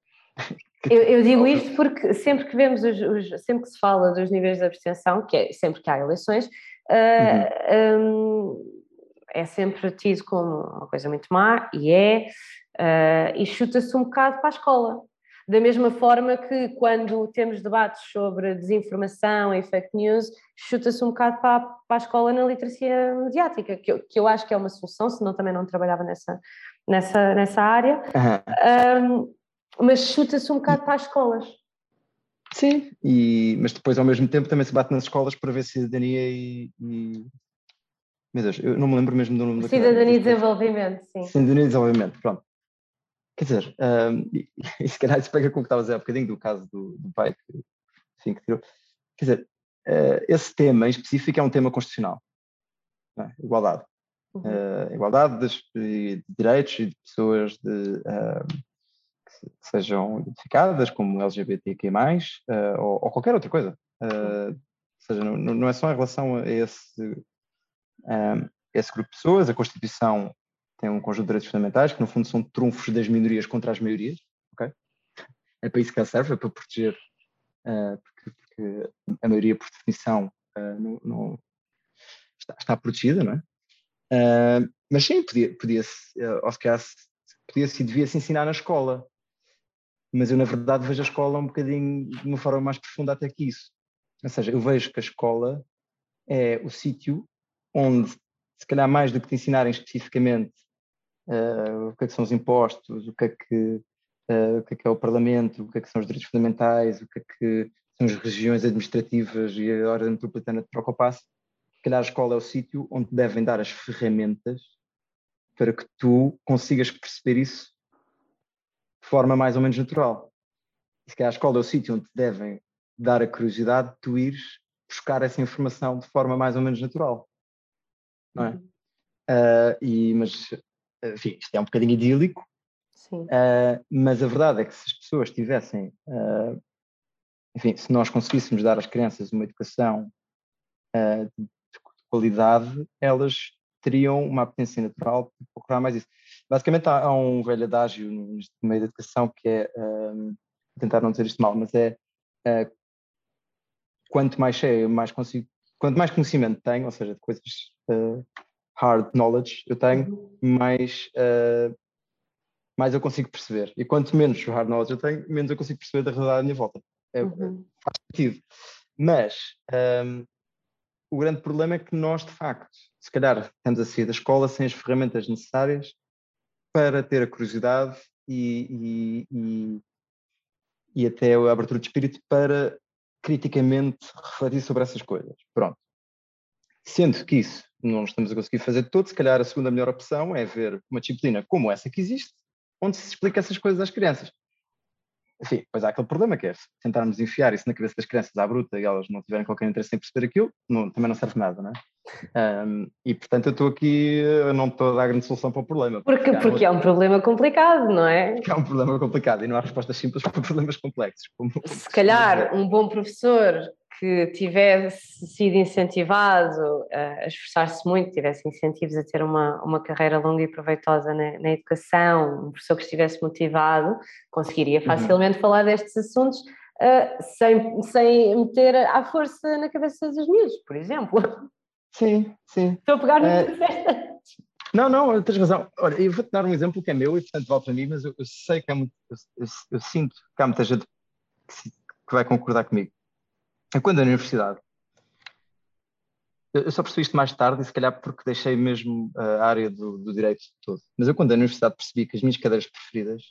eu, eu, digo isto porque sempre que vemos, os, os, sempre que se fala dos níveis de abstenção, que é sempre que há eleições, uhum. um, é sempre tido como uma coisa muito má, e é, uh, e chuta-se um bocado para a escola. Da mesma forma que quando temos debates sobre desinformação e fake news, chuta-se um bocado para, para, a escola na literacia mediática, que eu, que eu acho que é uma solução, senão também não trabalhava nessa, nessa, nessa área, uhum. um, mas chuta-se um bocado para as escolas. Sim, e, mas depois ao mesmo tempo também se bate nas escolas para ver cidadania e, e meu Deus, eu não me lembro mesmo do nome da Cidadania e Desenvolvimento, sim. Cidadania e Desenvolvimento, pronto. Quer dizer, um, e, [laughs] e, se calhar isso pega com o que estava a dizer há bocadinho do caso do, do pai que, enfim, que tirou. Quer dizer, uh, esse tema em específico é um tema constitucional. É? Igualdade. Uhum. Uh, igualdade de, de, direitos e de pessoas de, uh, que sejam identificadas como LGBTQ+, uh, ou, ou, qualquer outra coisa. ou seja, não, não é só em relação a esse esse grupo de pessoas. A Constituição tem um conjunto de direitos fundamentais que, no fundo, são trunfos das minorias contra as maiorias. Okay? É para isso que ela serve, é para proteger, uh, porque, porque, a maioria, por definição, uh, não, não está, está, protegida, não é? Uh, mas sim, podia-se, podia ou se podia-se devia-se ensinar na escola. Mas eu, na verdade, vejo a escola um bocadinho de uma forma mais profunda até que isso. Ou seja, eu vejo que a escola é o sítio onde, se calhar mais do que te ensinarem especificamente uh, o que é que são os impostos, o que é que, uh, o que é que é o Parlamento, o que é que são os direitos fundamentais, o que é que são as regiões administrativas e a ordem metropolitana de troca passo, se calhar a escola é o sítio onde devem dar as ferramentas para que tu consigas perceber isso de forma mais ou menos natural. E se calhar a escola é o sítio onde devem dar a curiosidade de tu ires buscar essa informação de forma mais ou menos natural não é? Uh, e, mas, enfim, isto é um bocadinho idílico, uh, mas a verdade é que se as pessoas tivessem, uh, enfim, se nós conseguíssemos dar às crianças uma educação de qualidade, elas teriam uma apetência natural de procurar mais isso. Basicamente há, há um velho adágio no meio da educação que é, tentar não dizer isto mal, mas é quanto mais cheio, mais consigo quanto mais conhecimento tenho, ou seja, de coisas uh, hard knowledge eu tenho, mais, uh, mais eu consigo perceber. E quanto menos hard knowledge eu tenho, menos eu consigo perceber da realidade à minha volta. É, uhum. Faz sentido. Mas um, ehm, o grande problema é que nós, de facto, se calhar estamos a sair da escola sem as ferramentas necessárias para ter a curiosidade e, e, e, e até a abertura de espírito para criticamente refletir sobre essas coisas. Pronto. Sendo que isso não estamos a conseguir fazer todo, se calhar a segunda melhor opção é ver uma disciplina como essa que existe, onde se explica essas coisas às crianças. Enfim, pois há aquele problema que é tentarmos enfiar isso na cabeça das crianças à bruta e elas não tiverem qualquer interesse em perceber aquilo, não, também não serve nada, não é? Um, e portanto eu estou aqui, eu não estou a dar grande solução para o problema. Porque, porque, porque é um problema complicado, não é? Porque é um problema complicado e não há respostas simples [laughs] para problemas complexos. Como, Se calhar [laughs] um bom professor que tivesse sido incentivado a esforçar-se muito, tivesse incentivos a ter uma, uma carreira longa e proveitosa na, na educação, um professor que estivesse motivado, conseguiria uhum. facilmente uhum. falar destes assuntos uh, sem, sem meter à força na cabeça dos miúdos, por exemplo. Sim, sim. Estou a pegar no uh, que Não, não, tens razão. Olha, eu vou-te dar um exemplo que é meu e, portanto, vale para mim, mas eu, eu sei que há muito, eu, eu, eu, sinto que há muita gente que, que vai concordar comigo. É quando na universidade, eu só percebi isto mais tarde e se calhar porque deixei mesmo a área do, do direito todo, mas eu quando na universidade percebi que as minhas cadeiras preferidas,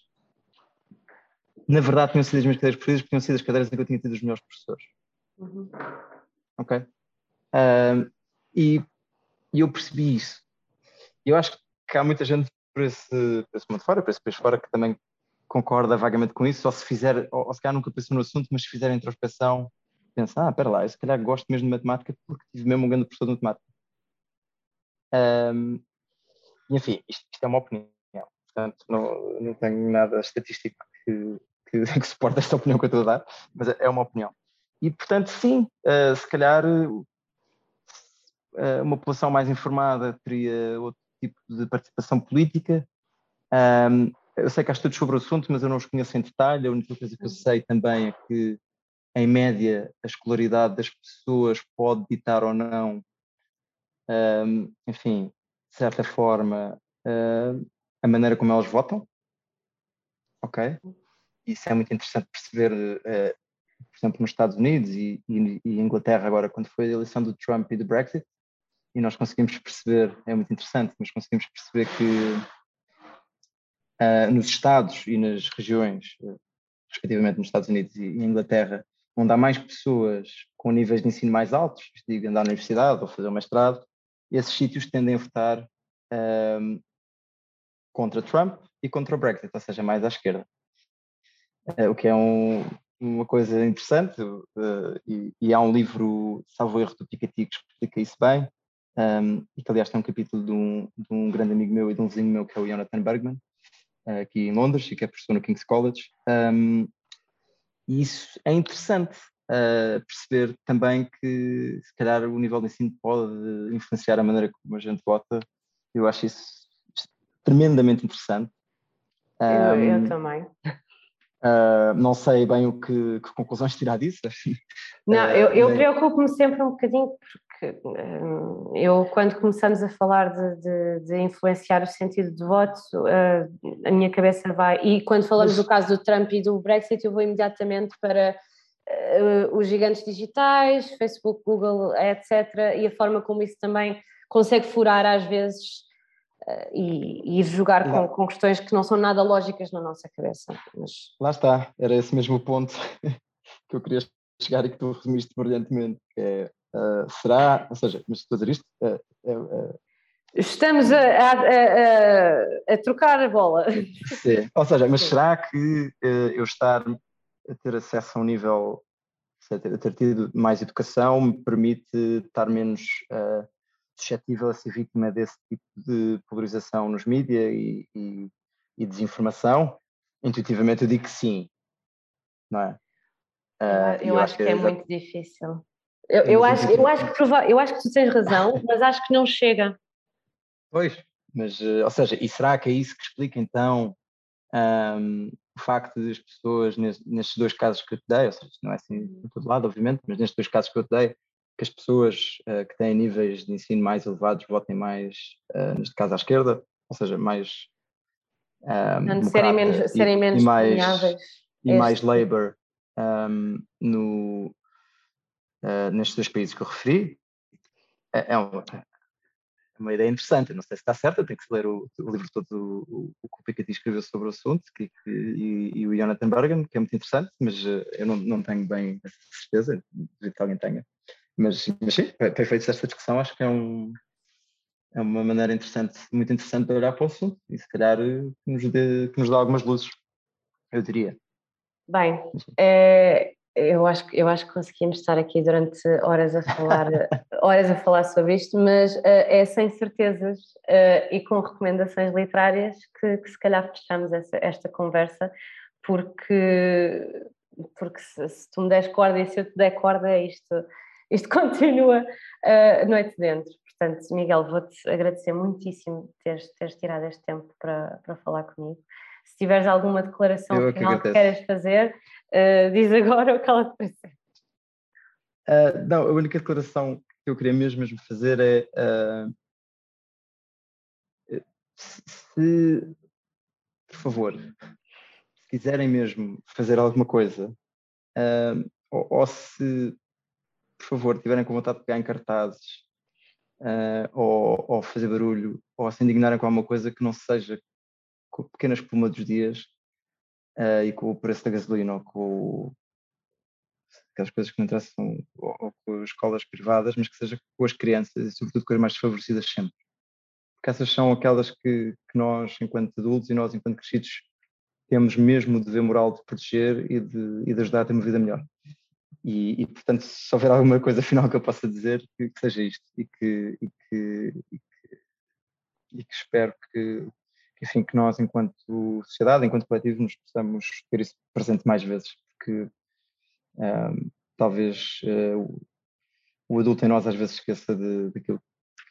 na verdade tinham sido as minhas cadeiras preferidas porque tinham sido as cadeiras em que eu tinha tido os melhores professores. Uhum. Ok? Uh, e, e eu percebi isso. Eu acho que há muita gente por esse, por esse mundo fora, por esse país fora, que também concorda vagamente com isso, ou se fizer, ou, ou se calhar nunca pensou no assunto, mas se fizer a introspeção pensa, ah, espera lá, eu se calhar gosto mesmo de matemática porque tive mesmo um grande professor de matemática. Um, enfim, isto, isto, é uma opinião, portanto não, não tenho nada estatístico que, que, [laughs] que suporte esta opinião que eu estou a dar, mas é uma opinião. E portanto, sim, uh, se calhar uh, uma população mais informada teria outro tipo de participação política. Um, eu sei que há estudos sobre o assunto, mas eu não os conheço em detalhe. A única coisa que eu sei também é que em média, a escolaridade das pessoas pode ditar ou não, um, enfim, de certa forma, uh, a maneira como elas votam. Ok? Isso é muito interessante perceber, uh, por exemplo, nos Estados Unidos e, e, e, Inglaterra, agora, quando foi a eleição do Trump e do Brexit, e nós conseguimos perceber, é muito interessante, mas conseguimos perceber que uh, nos Estados e nas regiões, respectivamente nos Estados Unidos e Inglaterra, onde há mais pessoas com níveis de ensino mais altos, digo, andar na universidade ou fazer o mestrado, esses sítios tendem a votar um, contra Trump e contra o Brexit, ou seja, mais à esquerda. Uh, o que é um, uma coisa interessante, uh, e, e, há um livro, salvo erro, do Piketty, que explica isso bem, um, e que aliás tem um capítulo de um, de um, grande amigo meu e de um vizinho meu, que é o Jonathan Bergman, uh, aqui em Londres, e que é professor no King's College, um, e isso é interessante uh, perceber também que, se calhar, o nível de ensino pode influenciar a maneira como a gente vota. Eu acho isso tremendamente interessante. Um, eu, eu, também. Uh, não sei bem o que, que conclusões tirar disso. [laughs] Não, eu, eu preocupo-me sempre um bocadinho porque eu, quando começamos a falar de, de, de influenciar o sentido de voto, uh, a minha cabeça vai. E quando falamos do caso do Trump e do Brexit, eu vou imediatamente para uh, os gigantes digitais, Facebook, Google, etc. E a forma como isso também consegue furar às vezes uh, e, ir jogar com, com, questões que não são nada lógicas na nossa cabeça. Mas... Lá está, era esse mesmo ponto [laughs] que eu queria chegar e que tu resumiste brilhantemente, que é, uh, será, ou seja, mas estou a dizer isto, uh, Estamos a, a, a, a, trocar a bola. Sim, ou seja, mas será que eu estar a ter acesso a um nível, a ter tido mais educação, me permite estar menos uh, suscetível a ser vítima desse tipo de polarização nos mídias e, e, e, desinformação? Intuitivamente eu digo que sim, não é? Uh, eu, eu, acho que, que é, é muito difícil. Eu, eu, acho, eu, acho que prova, eu acho que tu tens razão, [laughs] mas acho que não chega. Pois, mas, ou seja, e será que é isso que explica então um, o facto das pessoas, nestes dois casos que eu te dei, ou seja, não é assim em todo lado, obviamente, mas nestes dois casos que eu te dei, que as pessoas uh, que têm níveis de ensino mais elevados votem mais, uh, neste caso, à esquerda, ou seja, mais. Um, serem menos, serem menos e mais, e mais Labour um, no, uh, nestes dois países que eu referi. É, é um, uma ideia interessante. Não sei se está certa, tem que se ler o, o livro todo o, o, que o Piketty escreveu sobre o assunto que, que, e, e, o Jonathan Bergen, que é muito interessante, mas eu não, não tenho bem essa certeza, acredito que alguém tenha. Mas, mas sim, ter feito esta discussão acho que é, um, é uma maneira interessante, muito interessante de olhar para o assunto e se calhar que nos, dê, que nos dá algumas luzes, eu diria. Bem, é, eu acho, eu acho que conseguimos estar aqui durante horas a falar, [laughs] horas a falar sobre isto, mas uh, é sem certezas uh, e com recomendações literárias que, que se calhar fechamos essa, esta conversa, porque, porque se, se, tu me des corda e se eu te der corda, isto, isto [laughs] continua uh, noite dentro. Portanto, Miguel, vou-te agradecer muitíssimo teres, teres tirado este tempo para, para falar comigo. Se tiveres alguma declaração eu final que, que queiras fazer, uh, diz agora o que ela te parece. Uh, não, a única declaração que eu queria mesmo, mesmo fazer é uh, se, por favor, se quiserem mesmo fazer alguma coisa, uh, ou, ou, se, por favor, tiverem com vontade de pegar em cartazes, uh, ou, ou, fazer barulho, ou se indignarem com alguma coisa que não seja com a pequena espuma dos dias uh, e com o preço da gasolina, ou com aquelas coisas que não interessam, ou, ou com escolas privadas, mas que seja com as crianças e, sobretudo, com as mais desfavorecidas sempre. Porque essas são aquelas que, que nós, enquanto adultos e nós, enquanto crescidos, temos mesmo o dever moral de proteger e de, e de ajudar a ter uma vida melhor. E, e, portanto, se houver alguma coisa final que eu possa dizer, que, que seja isto e que, e que, e que, e que espero que, enfim, que nós, enquanto sociedade, enquanto coletivo, nos possamos ter isso presente mais vezes, porque um, talvez uh, o, o, adulto em nós às vezes esqueça de, daquilo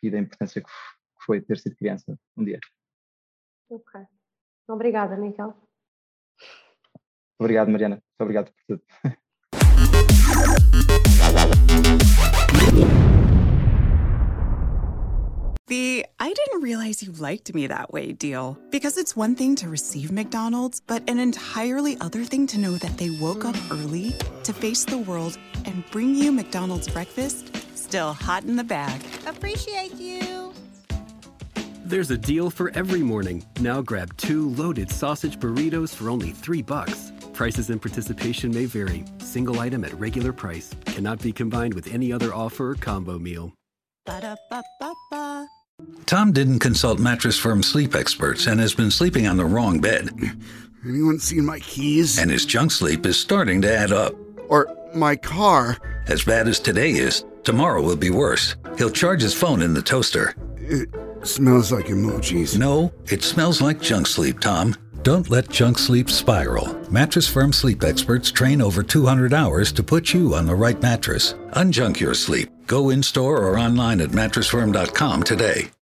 e da importância que foi ter sido criança um dia. Ok. Obrigada, Miguel. Obrigado, Mariana. Muito obrigado por tudo. [laughs] The I didn't realize you liked me that way deal. Because it's one thing to receive McDonald's, but an entirely other thing to know that they woke up early to face the world and bring you McDonald's breakfast still hot in the bag. Appreciate you. There's a deal for every morning. Now grab two loaded sausage burritos for only three bucks. Prices and participation may vary. Single item at regular price cannot be combined with any other offer or combo meal. Ba-da-ba-ba-ba. Tom didn't consult Mattress Firm sleep experts and has been sleeping on the wrong bed. Anyone seen my keys? And his junk sleep is starting to add up. Or my car. As bad as today is, tomorrow will be worse. He'll charge his phone in the toaster. It smells like emojis. No, it smells like junk sleep, Tom. Don't let junk sleep spiral. Mattress Firm sleep experts train over 200 hours to put you on the right mattress. Unjunk your sleep. Go in store or online at mattressfirm.com today.